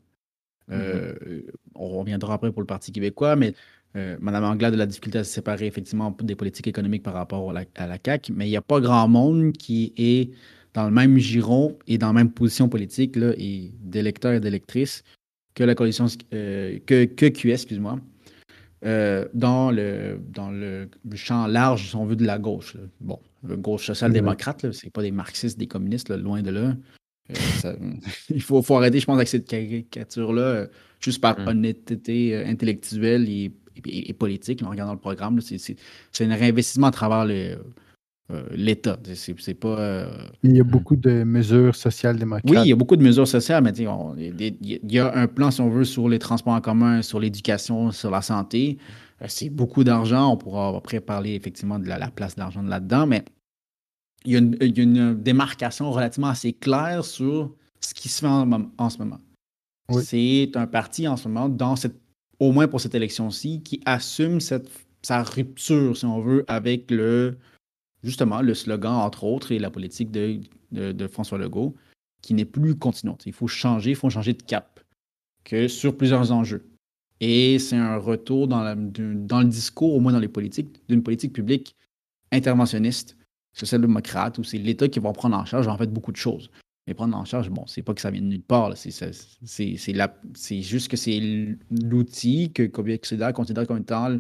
Euh, on reviendra après pour le Parti québécois, mais euh, Mme Anglade a la difficulté à se séparer effectivement des politiques économiques par rapport à la, à la CAQ, mais il n'y a pas grand monde qui est dans le même giron et dans la même position politique là, et d'électeurs et d'électrices que la coalition euh, que, que QS, excuse-moi, euh, dans, le, dans le champ large, si on veut, de la gauche. là. Bon, la gauche social-démocrate, là, c'est pas des marxistes, des communistes, là, loin de là. Euh, ça- (laughs) il faut, faut arrêter, je pense, avec cette caricature-là, juste par Mm. honnêteté intellectuelle et, et- et politique, en regardant le programme. c'est- un réinvestissement à travers le, euh, l'État. C'est pas. euh, Il y a beaucoup de mesures social-démocrates. Oui, il y a beaucoup de mesures sociales, mais on- il y a- un plan, si on veut, sur les transports en commun, sur l'éducation, sur la santé. Euh, C'est beaucoup d'argent. On pourra après parler effectivement de la, la place de l'argent là-dedans, mais il y, a une, il y a une démarcation relativement assez claire sur ce qui se fait en, en ce moment. Oui. C'est un parti en ce moment, dans cette, au moins pour cette élection-ci, qui assume sa rupture, si on veut, avec le justement le slogan, entre autres, et la politique de, François Legault, qui n'est plus continuante. Il faut changer, il faut changer de cap que sur plusieurs enjeux. Et c'est un retour dans le discours, au moins dans les politiques, d'une politique publique interventionniste, social-démocrate, où c'est l'État qui va prendre en charge en fait beaucoup de choses. Mais prendre en charge, bon, c'est pas que ça vient de nulle part. C'est- juste que c'est l'outil que Québec solidaire considère comme étant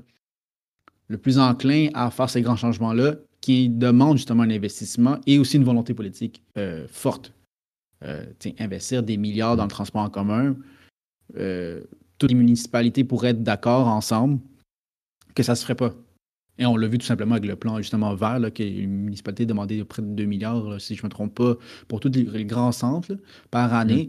le plus enclin à faire ces grands changements-là, qui demandent justement un investissement et aussi une volonté politique euh, forte. Euh, investir des milliards dans le transport en commun, euh, toutes les municipalités pourraient être d'accord ensemble que ça ne se ferait pas. Et on l'a vu tout simplement avec le plan justement vert, là, que les municipalités demandaient près de 2 milliards, là, si je ne me trompe pas, pour tous les, les grands centres là, par année.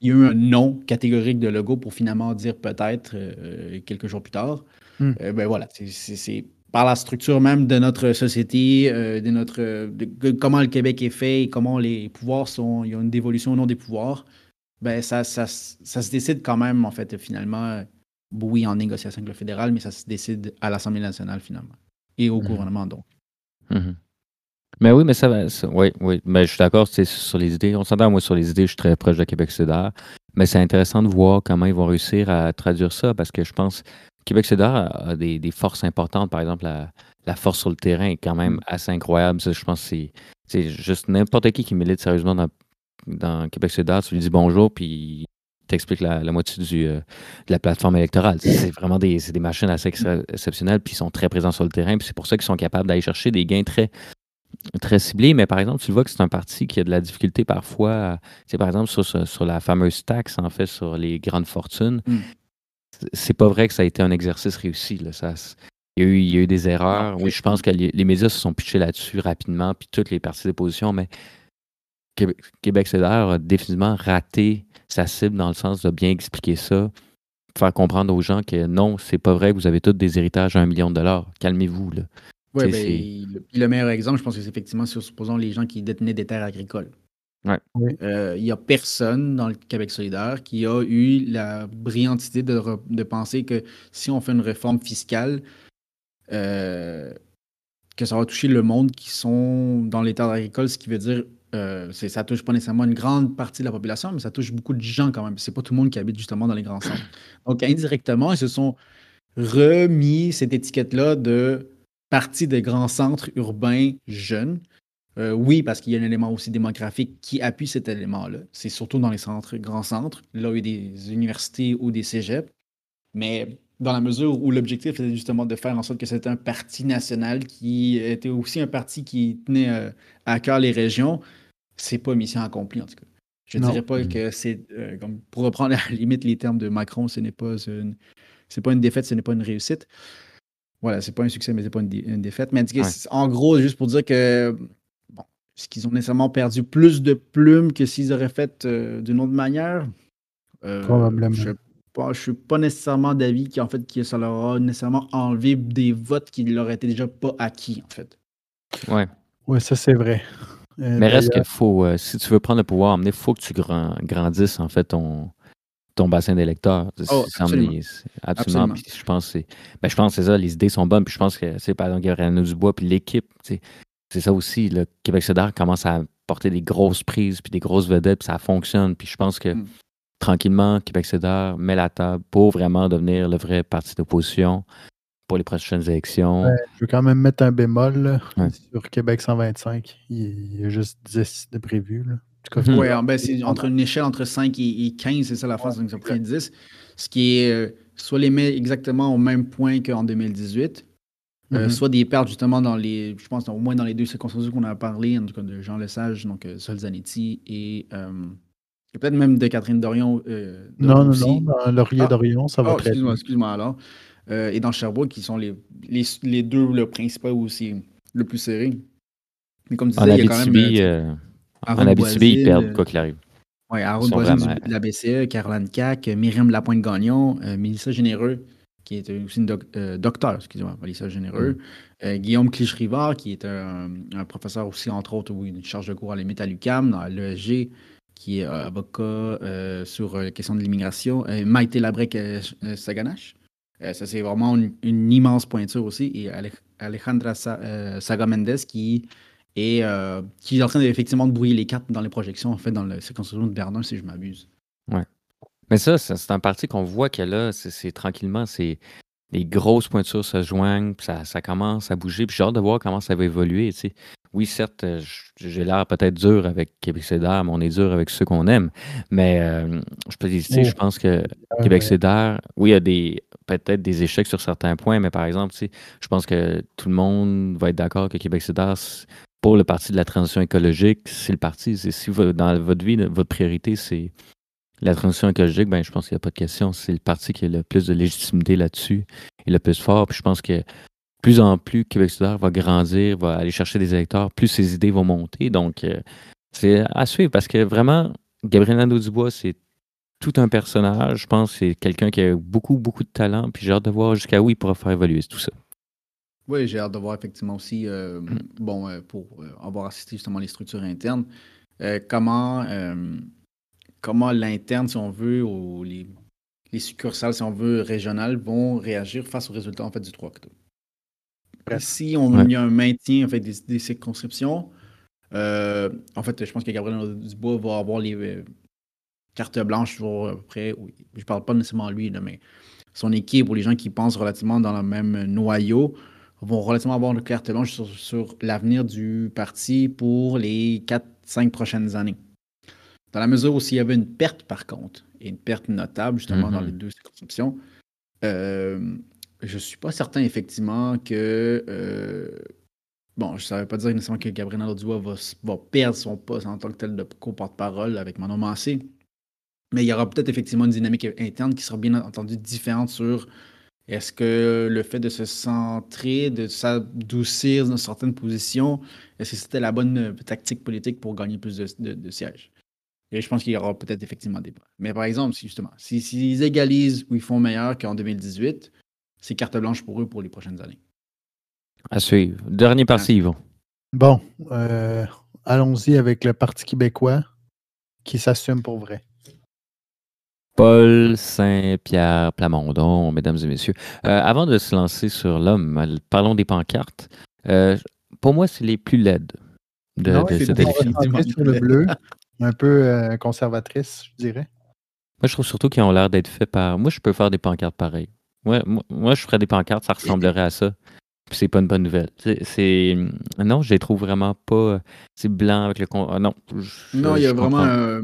Il y a eu un non catégorique de logo pour finalement dire peut-être euh, quelques jours plus tard. Mm. Euh, ben voilà, c'est- par la structure même de notre société, euh, de notre de- de comment le Québec est fait et comment les pouvoirs sont, il y a une dévolution au nom des pouvoirs. Ben ça, ça, ça se décide quand même en fait finalement, oui en négociation avec le fédéral, mais ça se décide à l'Assemblée nationale finalement et au Mhm. gouvernement donc. Mhm. Mais oui, mais ça va. ça- oui, oui. Mais je suis d'accord c'est sur les idées. On s'entend, moi, sur les idées, je suis très proche de Québec solidaire. Mais c'est intéressant de voir comment ils vont réussir à traduire ça parce que je pense que Québec solidaire a, des, des forces importantes. Par exemple, la, la force sur le terrain est quand même Mm. assez incroyable. Ça, je pense que c'est- juste n'importe qui qui milite sérieusement dans, dans Québec solidaire. Tu lui dis bonjour, puis t'explique la, la moitié du, euh, de la plateforme électorale. (clears throat) C'est vraiment des, des machines assez ex- exceptionnelles, puis ils sont très présents sur le terrain. Puis c'est pour ça qu'ils sont capables d'aller chercher des gains très très ciblé, mais par exemple, tu vois que c'est un parti qui a de la difficulté parfois, tu sais, par exemple, sur, sur la fameuse taxe, en fait, sur les grandes fortunes. Mm. C'est- pas vrai que ça a été un exercice réussi. Là. Ça, il, y a eu, il y a eu des erreurs. Oui, je pense que les, les médias se sont pitchés là-dessus rapidement, puis toutes les parties d'opposition, mais Québec, Québec solidaire a définitivement raté sa cible dans le sens de bien expliquer ça, faire comprendre aux gens que non, c'est pas vrai que vous avez tous des héritages à un million de dollars. Calmez-vous. Là. Ouais, ben, le, meilleur exemple, je pense que c'est effectivement sur, supposons, les gens qui détenaient des terres agricoles. Ouais. Oui. Euh, Il n'y a personne dans le Québec solidaire qui a eu la brillante idée de penser que si on fait une réforme fiscale, euh, que ça va toucher le monde qui sont dans les terres agricoles, ce qui veut dire euh, ça touche pas nécessairement une grande partie de la population, mais ça touche beaucoup de gens quand même. C'est pas tout le monde qui habite justement dans les grands centres. (clears throat) Donc indirectement, ils se sont remis cette étiquette-là de partie des grands centres urbains jeunes. Euh, oui, parce qu'il y a un élément aussi démographique qui appuie cet élément-là. C'est surtout dans les centres, grands centres, là où il y a des universités ou des cégeps. Mais dans la mesure où l'objectif était justement de faire en sorte que c'était un parti national qui était aussi un parti qui tenait euh, à cœur les régions, c'est pas mission accomplie en tout cas. Je ne dirais pas Mm. que c'est, euh, comme pour reprendre à la (laughs) limite les termes de Macron, ce n'est pas une, c'est pas une défaite, ce n'est pas une réussite. Voilà, c'est pas un succès, mais c'est pas une, dé- une défaite. Mais en Ouais. gros, juste pour dire que bon, est-ce qu'ils ont nécessairement perdu plus de plumes que s'ils auraient fait euh, d'une autre manière? Euh, Probablement. Je ne suis pas nécessairement d'avis qu'en fait que ça leur a nécessairement enlevé des votes qui leur étaient déjà pas acquis, en fait. Ouais. Oui, ça c'est vrai. Euh, Mais reste qu'il faut, euh, si tu veux prendre le pouvoir, il faut que tu grand- grandisses en fait ton, ton bassin d'électeurs. C'est- Oh, c'est- absolument. c'est- absolument. Absolument. Puis je pense que c'est, ben, je pense que c'est ça, les idées sont bonnes. Puis je pense que, sais, par exemple, Gabriel Dubois, puis l'équipe, c'est ça aussi. Le Québec solidaire commence à porter des grosses prises, puis des grosses vedettes, puis ça fonctionne. Puis je pense que Mm. tranquillement, Québec solidaire met la table pour vraiment devenir le vrai parti d'opposition pour les prochaines élections. Ouais. je veux quand même mettre un bémol là, Ouais. sur Québec 125. Il y a juste 10 de prévu. Là. En tout cas, Mhm. Ouais, en- ben, c'est entre une échelle entre 5 et, et 15, c'est ça la phase, donc ça prend 10. Ce qui est euh, soit les met exactement au même point qu'en 2018, euh, Mhm. soit des pertes justement dans les, je pense au moins dans les deux circonstances qu'on a parlé, en tout cas de Jean Lesage, donc euh, Sol Zanetti et, euh, et peut-être même de Catherine Dorion. euh, Non, non, non. Laurier Ah. d'Orion, ça va Oh, très excuse-moi, bien. excuse-moi alors. Euh, et dans Sherbrooke, qui sont les, les, les deux le principaux aussi le plus serré. Mais comme tu En disais, il y a quand même. Euh, euh, en Abitibi, ils perdent euh, quoi qu'il arrive. Ouais, Aaron Boisil vraiment- du- de la BCE, Caroline Cac, Myriam Lapointe-Gagnon, Mélissa Généreux, qui est aussi une doc- euh, docteur, excusez-moi, Mélissa Généreux, euh, Guillaume Clich-Rivard, qui est un, un professeur aussi, entre autres, oui, une charge de cours à la à l'UQAM, dans l'ESG, qui est avocat sur la question de l'immigration, Maïté Labrec euh, ça, c'est vraiment une, immense pointure aussi. Et Ale- Alejandra Sa- euh, Saga Mendes, qui est, euh, qui est en train effectivement de brouiller les cartes dans les projections, en fait, dans la circonscription de Bernin, si je m'abuse. Mais ça, c'est un parti qu'on voit que là, c'est c'est tranquillement, c'est les grosses pointures se joignent, puis ça, ça commence à bouger. Puis j'ai hâte de voir comment ça va évoluer. Oui, certes, euh, j'ai l'air peut-être dur avec Québec solidaire, mais on est dur avec ceux qu'on aime. Mais euh, je peux Oh. je pense que Ah, Québec solidaire, oui, il y a des peut-être des échecs sur certains points, mais par exemple, je pense que tout le monde va être d'accord que Québec c'est- pour le parti de la transition écologique, c'est le parti. Si dans votre vie, votre priorité, c'est la transition écologique, ben, je pense qu'il n'y a pas de question. C'est le parti qui a le plus de légitimité là-dessus et le plus fort. Puis je pense que plus en plus Québec solidaire va grandir, va aller chercher des électeurs, plus ses idées vont monter. Donc, euh, c'est à suivre parce que vraiment, Gabriel Nadeau-Dubois, c'est tout un personnage. Je pense que c'est quelqu'un qui a beaucoup, beaucoup de talent. Puis j'ai hâte de voir jusqu'à où il pourra faire évoluer tout ça. Oui, j'ai hâte de voir effectivement aussi, euh, bon, euh, pour avoir assisté justement les structures internes, comment, comment l'interne, si on veut, ou les, les succursales, si on veut, régionales, vont réagir face aux résultats en fait, du 3 octobre. Si on Ouais. y a un maintien en fait, des, des circonscriptions, euh, en fait, je pense que Gabriel Dubois va avoir les euh, cartes blanches sur à peu près, oui, je parle pas nécessairement lui, là, mais son équipe ou les gens qui pensent relativement dans le même noyau vont relativement avoir une carte blanche sur, sur l'avenir du parti pour les 4-5 prochaines années. Dans la mesure où s'il y avait une perte, par contre, et une perte notable, justement, dans Mhm. les deux circonscriptions, euh, je suis pas certain, effectivement, que. euh, bon, je ne savais pas dire nécessairement que Gabriel Nadeau-Dubois va, va perdre son poste en tant que tel de co-porte-parole avec Manon Massé. Mais il y aura peut-être effectivement une dynamique interne qui sera bien entendu différente sur est-ce que le fait de se centrer, de s'adoucir dans certaines positions, est-ce que c'était la bonne euh, tactique politique pour gagner plus de, de- de sièges? Et je pense qu'il y aura peut-être effectivement des débat. Mais par exemple, si justement, si- s'ils égalisent ou ils font meilleur qu'en 2018, c'est carte blanche pour eux pour les prochaines années. À suivre. Dernier parti, Yvon. Bon, euh, allons-y avec le Parti québécois qui s'assume pour vrai. Paul Saint-Pierre Plamondon, mesdames et messieurs. Euh, avant de se lancer sur l'homme, parlons des pancartes. Euh, pour moi, c'est les plus laides de, Non, de cette sur le bleu, un peu euh, conservatrice, je dirais. Moi, je trouve surtout qu'ils ont l'air d'être faits par. Moi, je peux faire des pancartes pareilles. Ouais, moi, moi, je ferais des pancartes, ça ressemblerait à ça. Puis c'est pas une bonne nouvelle. C'est, c'est- non, je les trouve vraiment pas. C'est blanc avec le con. ah, non. je- Non, il y a vraiment. euh,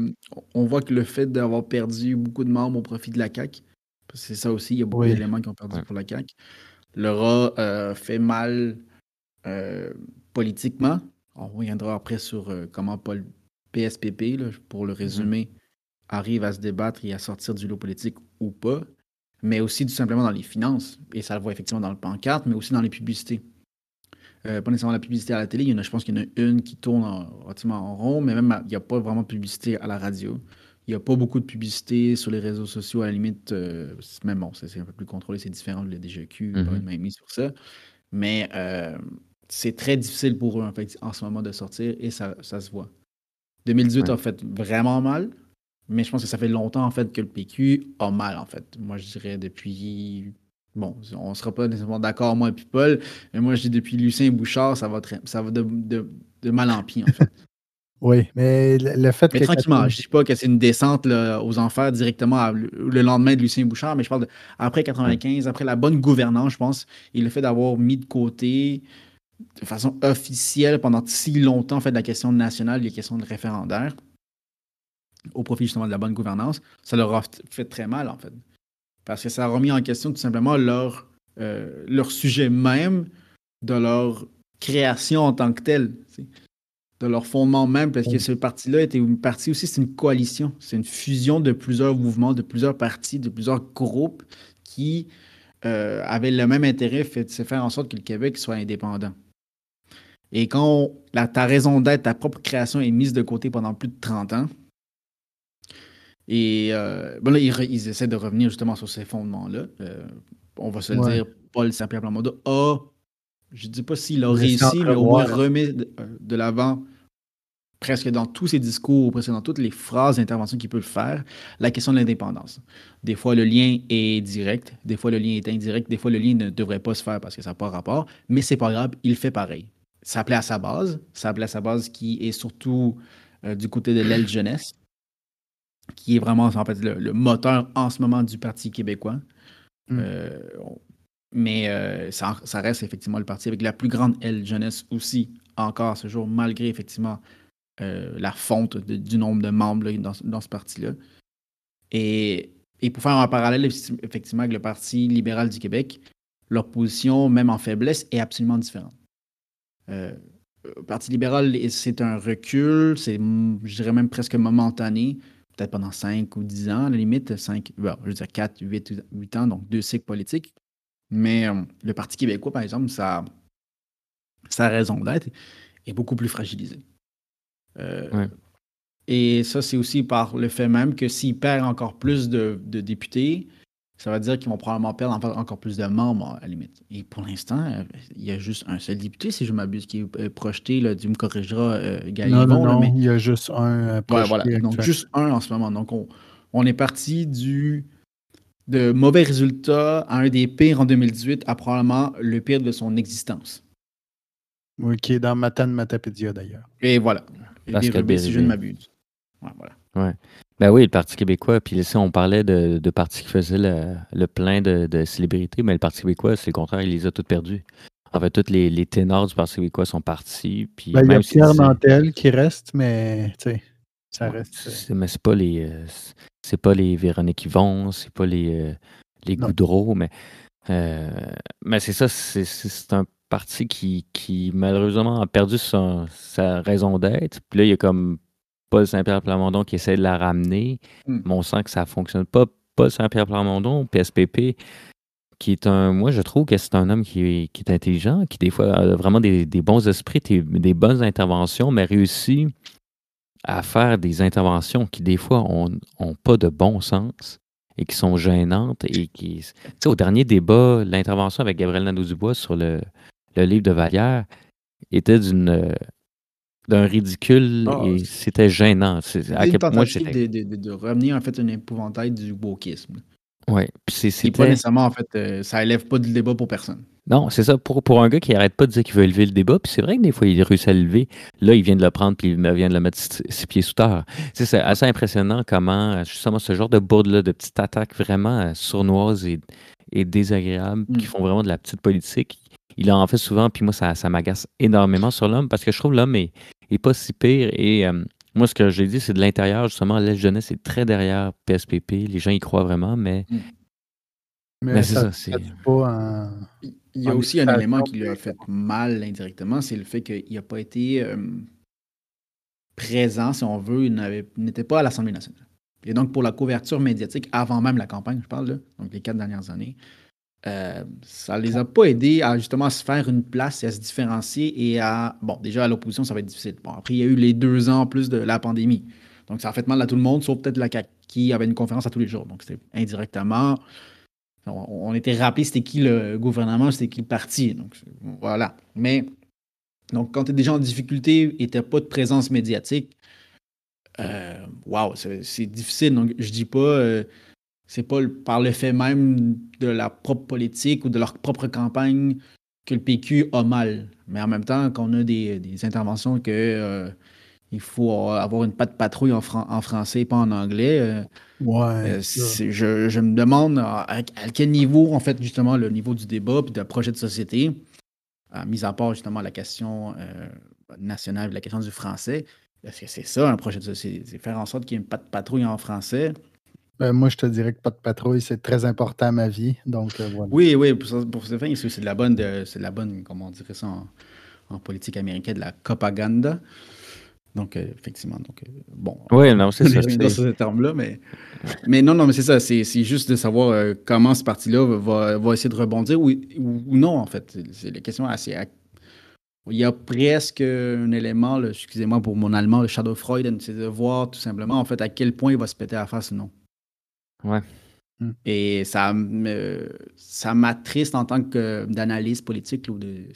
on voit que le fait d'avoir perdu beaucoup de membres au profit de la CAQ, parce que c'est ça aussi, il y a beaucoup Oui. d'éléments qui ont perdu Ouais. pour la CAQ, leur a euh, fait mal euh, politiquement. On reviendra après sur euh, comment Paul PSPP, là, pour le résumer, arrive à se débattre et à sortir du lot politique ou pas, mais aussi tout simplement dans les finances. Et ça le voit effectivement dans le pancarte, mais aussi dans les publicités. Euh, pas nécessairement la publicité à la télé, il y en a, je pense qu'il y en a une qui tourne en, relativement en rond, mais même à- il n'y a pas vraiment de publicité à la radio. Il n'y a pas beaucoup de publicité sur les réseaux sociaux, à la limite, euh, même bon, c'est un peu plus contrôlé, c'est différent de la DGQ, pas une main mise sur ça. Mais euh, c'est très difficile pour eux en, fait, en ce moment de sortir et ça, ça se voit. 2018 Ouais. a fait vraiment mal, mais je pense que ça fait longtemps en fait que le PQ a mal en fait. Moi je dirais depuis bon, on sera pas nécessairement d'accord moi et puis Paul, mais moi je dis depuis Lucien Bouchard, ça va très, ça va de, de- de mal en pis en fait. (laughs) Oui, mais le, fait mais que. tranquillement, je dis pas que c'est une descente là, aux enfers directement à- le lendemain de Lucien Bouchard, mais je parle de, après 95, après la bonne gouvernance, je pense, et le fait d'avoir mis de côté de façon officielle pendant si longtemps en fait la question nationale, les questions de référendaire au profit justement de la bonne gouvernance, ça leur a fait très mal en fait. Parce que ça a remis en question tout simplement leur, euh, leur sujet même de leur création en tant que telle, de leur fondement même, parce que ce parti-là était une partie aussi, c'est une coalition, c'est une fusion de plusieurs mouvements, de plusieurs partis, de plusieurs groupes qui euh, avaient le même intérêt, fait, c'est faire en sorte que le Québec soit indépendant. Et quand la, ta raison d'être, ta propre création est mise de côté pendant plus de 30 ans, et euh, bon là, ils, essaient de revenir justement sur ces fondements-là. Euh, on va se le dire, Paul Saint-Pierre a, je ne dis pas s'il a réussi, mais au moins remis de l'avant presque dans tous ses discours, presque dans toutes les phrases d'intervention qu'il peut faire, la question de l'indépendance. Des fois, le lien est direct, des fois, le lien est indirect, des fois, le lien ne devrait pas se faire parce que ça n'a pas rapport, mais c'est pas grave, il fait pareil. Ça plaît à sa base, ça plaît à sa base qui est surtout euh, du côté de l'aile jeunesse, qui est vraiment en fait le, moteur en ce moment du Parti québécois. Mm. Euh, mais euh, ça, ça, reste effectivement le parti avec la plus grande aile jeunesse aussi, encore à ce jour, malgré effectivement la fonte du nombre de membres dans, ce parti-là. Et, pour faire un parallèle effectivement avec le Parti libéral du Québec, leur position, même en faiblesse, est absolument différente. Euh, le Parti libéral, c'est un recul, c'est, je dirais même presque momentané, peut-être pendant 5 ou 10 ans, à la limite, 5, je veux dire 4, 8, 8 ans, donc deux cycles politiques. Mais euh, le Parti québécois, par exemple, sa, sa raison d'être est beaucoup plus fragilisée. Euh, et ça, c'est aussi par le fait même que s'ils perdent encore plus de, députés, ça veut dire qu'ils vont probablement perdre encore plus de membres à la limite. Et pour l'instant, il y a juste un seul député, si je m'abuse, qui est euh, projeté. Là, tu me corrigeras, euh, Non, non, non il y a juste un projeté. Donc, juste un en ce moment. Donc, on, est parti du de mauvais résultats à un des pires en 2018 à probablement le pire de son existence. Oui, qui est dans Matan Matapédia d'ailleurs. Et voilà. Pascal si je ne m'abuse. Ouais, Ben oui, le Parti québécois, puis ici, on parlait de, de partis qui faisaient le, plein de, célébrités, mais le Parti québécois, c'est le contraire, il les a toutes perdues. En fait, tous les, ténors du Parti québécois sont partis. Puis ben, il y a Pierre Nantel qui reste, mais tu sais, ça reste. Euh, mais c'est pas les. Euh, c'est pas les Véronique Yvon, c'est pas les, euh, les Goudreau, mais. mais c'est ça, c'est un parti qui, qui malheureusement a perdu sa, raison d'être. Puis là, il y a comme Paul Saint-Pierre Plamondon qui essaie de la ramener. Hmm. Mais on sent que ça ne fonctionne pas. Paul Saint-Pierre Plamondon, PSPP, qui est un. Moi, je trouve que c'est un homme qui, est intelligent, qui des fois a vraiment des, bons esprits, des, bonnes interventions, mais réussit à faire des interventions qui, des fois, n'ont pas de bon sens et qui sont gênantes et qui. Tu sais, au dernier débat, l'intervention avec Gabriel Nadeau-Dubois sur le, le livre de Vallière était d'une d'un ridicule ah, et c'était gênant. C'est à quel moi de, de, de, revenir en fait un épouvantail du wokisme. Oui, c'est pas nécessairement en fait euh, ça élève pas le débat pour personne. Non, c'est ça. Pour, pour un gars qui arrête pas de dire qu'il veut élever le débat, puis c'est vrai que des fois, il réussit à le lever. Là, il vient de le prendre, puis il vient de le mettre six pieds sous terre. C'est assez impressionnant comment, justement, ce genre de bourde-là, de petites attaques vraiment euh, sournoises et, et désagréables, qui mm. font vraiment de la petite politique, il en fait souvent, puis moi, ça, ça m'agace énormément sur l'homme parce que je trouve l'homme est, est, pas si pire. Et euh, moi, ce que j'ai dit, c'est de l'intérieur, justement, l'aide jeunesse est très derrière PSPP. Les gens y croient vraiment, mais. Mm. Mais, c'est ça. c'est... il y a aussi un élément qui lui a fait mal indirectement, c'est le fait qu'il n'a pas été euh, présent, si on veut, il n'était pas à l'Assemblée nationale. Et donc, pour la couverture médiatique, avant même la campagne, je parle, là, donc les quatre dernières années, euh, ça les a pas aidés à justement se faire une place et à se différencier et à. Bon, déjà à l'opposition, ça va être difficile. Bon, après, il y a eu les deux ans en plus de la pandémie. Donc, ça a fait mal à tout le monde, sauf peut-être la CAQ, qui avait une conférence à tous les jours. Donc, c'était indirectement. On, était rappelé c'était qui le gouvernement, c'était qui le parti. Donc, voilà. Mais, donc, quand tu es déjà en difficulté et tu pas de présence médiatique, euh, waouh, c'est difficile. Donc, je dis pas. Euh, c'est pas par le fait même de la propre politique ou de leur propre campagne que le PQ a mal. Mais en même temps, quand on a des, interventions que euh, il faut avoir une patte patrouille en, français et pas en anglais, euh, ouais, euh, je, me demande à, quel niveau, en fait, justement, le niveau du débat et de projet de société, mis à part justement la question nationale, la question du français, est-ce que c'est ça un projet de société? C'est faire en sorte qu'il y ait une patte patrouille en français? Ben, moi, je te dirais que pas de patrouille, c'est très important à ma vie. Donc, euh, Oui, oui, pour, pour ce fait, c'est de la bonne, c'est de la bonne, comment on dirait ça en, politique américaine, de la propaganda. Donc, euh, effectivement, donc, euh, bon. Oui, non, c'est (laughs) ça. dans ce terme-là, mais, mais non, non, mais c'est ça. C'est juste de savoir comment ce parti-là va, va, essayer de rebondir ou, ou, non, en fait. C'est la question assez. il y a presque un élément, excusez-moi pour mon allemand, le shadow Freud, c'est de voir tout simplement en fait à quel point il va se péter à la face ou non. Ouais. Hmm. Et ça, ça m'attriste en tant qu'analyste politique ou de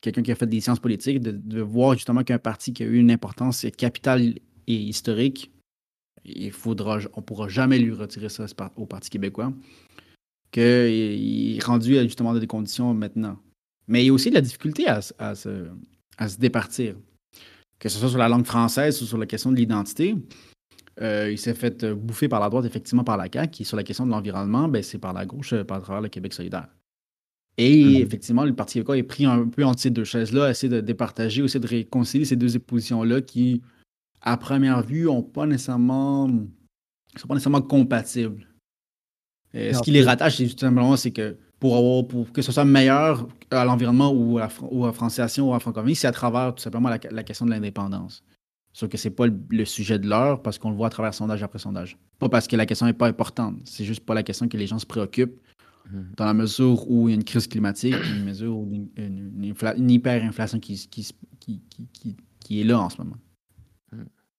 quelqu'un qui a fait des sciences politiques de, voir justement qu'un parti qui a eu une importance capitale et historique, il faudra, on ne pourra jamais lui retirer ça au Parti québécois, qu'il est rendu justement dans des conditions maintenant. Mais il y a aussi de la difficulté à, se, à se départir, que ce soit sur la langue française ou sur la question de l'identité. Euh, il s'est fait euh, bouffer par la droite, effectivement, par la CAQ, qui, sur la question de l'environnement, ben, c'est par la gauche, euh, par travers le Québec solidaire. Et mhm. effectivement, le Parti québécois est pris un peu entre ces deux chaises-là, essayer de départager, essayer de réconcilier ces deux positions-là qui, à première vue, n'ont pas nécessairement, sont pas nécessairement compatibles. ce qui les rattache, c'est simplement c'est que pour, avoir, pour que ce soit meilleur à l'environnement ou à, ou à ou à francophonie, c'est à travers tout simplement la, la question de l'indépendance. Sauf que c'est pas le, sujet de l'heure parce qu'on le voit à travers sondage après sondage. Pas parce que la question n'est pas importante, c'est juste pas la question que les gens se préoccupent mhm. dans la mesure où il y a une crise climatique, une mesure où une, une, hyperinflation qui, qui, qui, qui, est là en ce moment.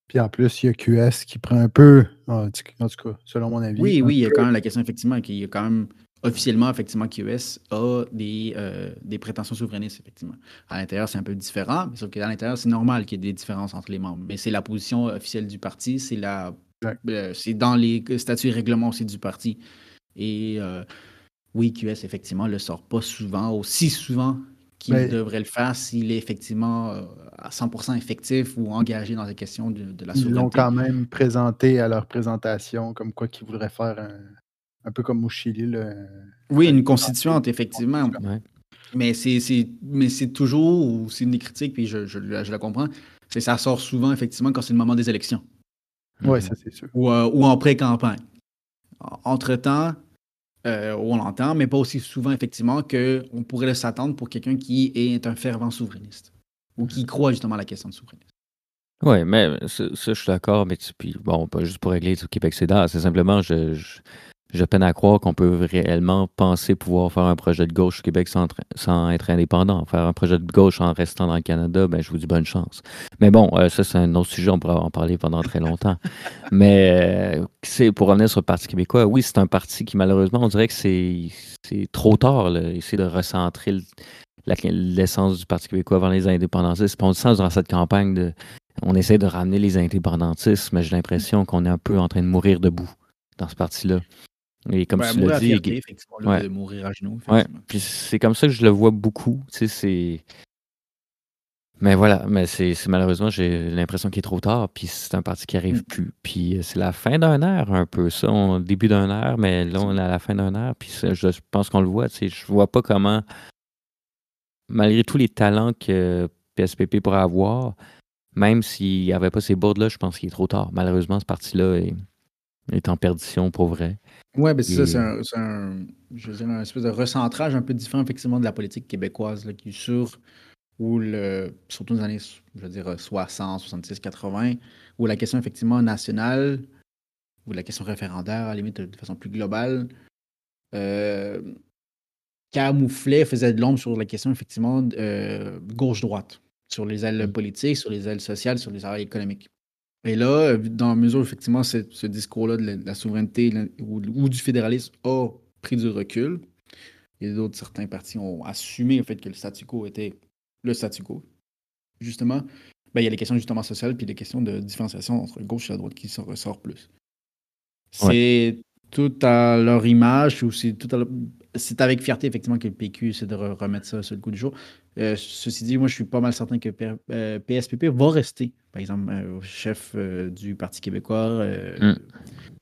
Puis en plus, il y a QS qui prend un peu, en tout cas, selon mon avis. Oui, oui, il y a quand même la question, effectivement, qu'il y a quand même officiellement, effectivement, QS a des, euh, des prétentions souverainistes, effectivement. À l'intérieur, c'est un peu différent, mais sauf qu'à l'intérieur, c'est normal qu'il y ait des différences entre les membres. Mais c'est la position officielle du parti, c'est la euh, c'est dans les statuts et règlements aussi du parti. Et euh, oui, QS, effectivement, ne le sort pas souvent, aussi souvent qu'il devrait le faire s'il est effectivement à 100% effectif ou engagé dans la question de, de la souveraineté. Ils l'ont quand même présenté à leur présentation comme quoi qu'ils voudraient faire un, un peu comme au Chili. oui, une constituante, effectivement. Mais c'est toujours, c'est une des critiques, puis je, je, la comprends, c'est ça sort souvent, effectivement, quand c'est le moment des élections. Oui, ça c'est sûr. Ou, euh, en pré-campagne. Entre-temps, euh, on l'entend, mais pas aussi souvent, effectivement, qu'on pourrait s'attendre pour quelqu'un qui est un fervent souverainiste ou qui croit justement à la question de souverainisme. Oui, mais ça, je suis d'accord, mais puis, bon, pas juste pour régler le Québec c'est c'est simplement, je, je peine à croire qu'on peut réellement penser pouvoir faire un projet de gauche au Québec sans, sans, être indépendant. Faire un projet de gauche en restant dans le Canada, ben, je vous dis bonne chance. Mais bon, euh, ça, c'est un autre sujet, on pourra en parler pendant très longtemps. (laughs) Mais euh, c'est pour revenir sur le Parti québécois, oui, c'est un parti qui, malheureusement, on dirait que c'est trop tard, là, essayer de recentrer l'essence du Parti québécois vers les indépendantistes. On le sent durant cette campagne, de, on essaie de ramener les indépendantistes, mais j'ai l'impression qu'on est un peu en train de mourir debout dans ce parti-là. Et comme tu l'as dit, de mourir à genoux. Ouais. Puis c'est comme ça que je le vois beaucoup. Tu sais, c'est. Mais voilà, mais c'est malheureusement, j'ai l'impression qu'il est trop tard, puis c'est un parti qui arrive mm. plus. Puis euh, c'est la fin d'un air un peu, ça, on, début d'un air, mais là on est à la fin d'un air, puis je pense qu'on le voit, tu sais, je vois pas comment, malgré tous les talents que PSPP pourrait avoir, même s'il n'y avait pas ces boards-là, je pense qu'il est trop tard. Malheureusement, ce parti-là est, est en perdition pour vrai. Oui, ben c'est ça, c'est un, je veux dire, un espèce de recentrage un peu différent, effectivement, de la politique québécoise, là, qui est sur, où le, surtout dans les années, je veux dire, 60, 66, 80, où la question, effectivement, nationale, ou la question référendaire, à la limite, de façon plus globale, euh, camouflait, faisait de l'ombre sur la question, effectivement, euh, gauche-droite, sur les ailes mmh. politiques, sur les ailes sociales, sur les ailes économiques. Et là, dans la mesure où effectivement ce discours-là de la, souveraineté ou, du fédéralisme a pris du recul, et d'autres, certains partis ont assumé le fait que le statu quo était le statu quo, justement, ben, il y a les questions justement sociales puis les questions de différenciation entre gauche et la droite qui s'en ressort plus. C'est tout à leur image ou c'est tout à c'est avec fierté effectivement que le PQ essaie de remettre ça sur le coup du jour. Euh, ceci dit, moi je suis pas mal certain que PSPP euh, va rester, par exemple, euh, chef du Parti québécois, mm.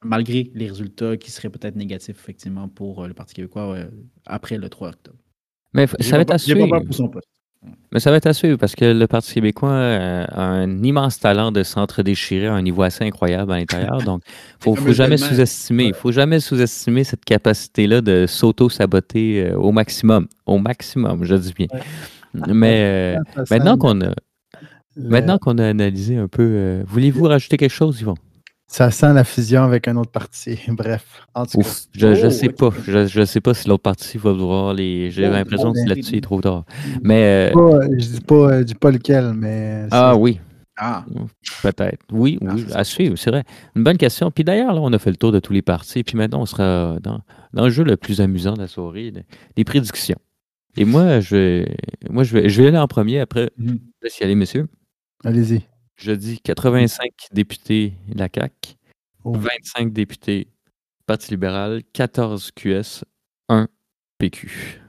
malgré les résultats qui seraient peut-être négatifs effectivement pour le Parti québécois après le 3 octobre. Mais ça va être à suivre. Mais ça va être à suivre parce que le Parti québécois a un immense talent de s'entre-déchirer à un niveau assez incroyable à l'intérieur. Donc, il (laughs) ne faut jamais sous-estimer. Il faut jamais sous-estimer cette capacité-là de s'auto-saboter euh, au maximum. Au maximum, je dis bien. Mais (laughs) euh, maintenant qu'on a, maintenant qu'on a analysé un peu, euh, voulez-vous rajouter quelque chose, Yvon? Ça sent la fusion avec un autre parti. (laughs) Bref, en tout cas. Je, je Oh, sais pas. Je, je sais pas si l'autre partie va vouloir les. J'ai Oh, l'impression oh, que ben, là-dessus, il est trop tard. Mais. euh, je dis pas, je dis pas lequel, mais. ah oui, Ah, peut-être. Oui, Ah, oui, c'est à suivre, c'est vrai. Une bonne question. Puis d'ailleurs, là, on a fait le tour de tous les partis. Puis maintenant, on sera dans, dans le jeu le plus amusant de la soirée, le- les prédictions. Et moi, je vais, moi, je vais, je vais aller en premier. Après, Mhm. laisse y aller, messieurs. Allez-y. Je dis 85 députés la CAQ, Oh. 25 députés Parti libéral, 14 QS, 1 PQ.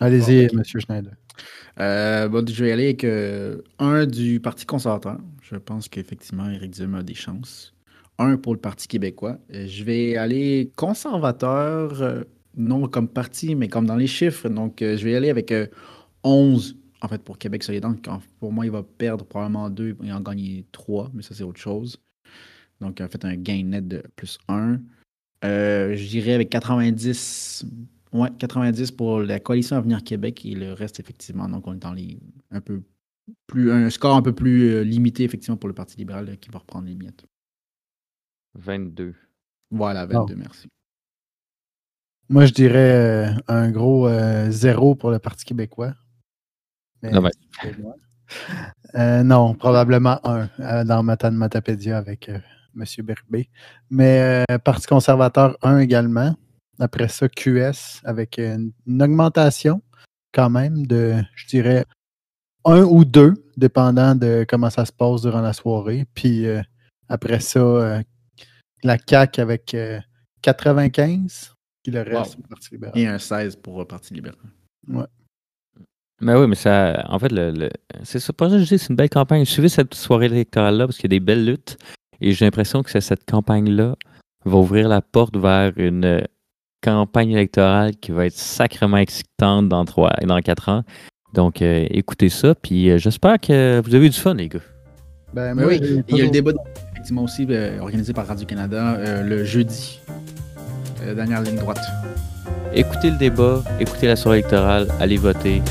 Allez-y. Monsieur Schneider. Euh, bon, je vais y aller avec euh, un du Parti conservateur. Je pense qu'effectivement, Éric Duhem a des chances. Un pour le Parti québécois. Euh, Je vais aller conservateur, euh, non comme parti, mais comme dans les chiffres. Donc, euh, je vais y aller avec euh, 11, en fait, pour Québec solidaire. Pour moi, il va perdre probablement 2 et en gagner 3, mais ça, c'est autre chose. Donc, en fait, un gain net de plus 1. Euh, je dirais avec 90, ouais, 90 pour la coalition Avenir Québec et le reste, effectivement. Donc, on est dans les un peu plus, un score un peu plus euh, limité, effectivement, pour le Parti libéral euh, qui va reprendre les miettes. 22. Voilà, 22, merci. Moi, je dirais euh, un gros euh, zéro pour le Parti québécois. Mais Non. Euh, non, probablement un euh, dans Matan Matapédia avec euh, M. Berbé. Mais Parti conservateur, un également. Après ça, QS avec une, une augmentation quand même de, je dirais, un ou deux, dépendant de comment ça se passe durant la soirée. Puis euh, après ça, euh, la CAQ avec euh, 95, puis le reste Wow. au Parti libéral. Et un 16 pour le Parti libéral. Mais oui, mais ça, en fait, le, le- c'est ça. Pour ça que je dis, c'est une belle campagne. Suivez cette soirée électorale-là parce qu'il y a des belles luttes. Et j'ai l'impression que cette campagne-là va ouvrir la porte vers une campagne électorale qui va être sacrément excitante dans trois, dans quatre ans. Donc, euh, écoutez ça. Puis, euh, j'espère que vous avez eu du fun, les gars. Ben, Mais moi, oui, il y a le débat, effectivement, aussi euh, organisé par Radio-Canada euh, le jeudi. Euh, dernière ligne droite. Écoutez le débat, écoutez la soirée électorale, allez voter.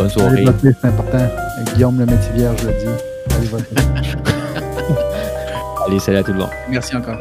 Bonne soirée. Allez voter, c'est important. Guillaume le métier vierge le dit. Allez voter. (laughs) Allez, salut à tout le monde. Merci encore.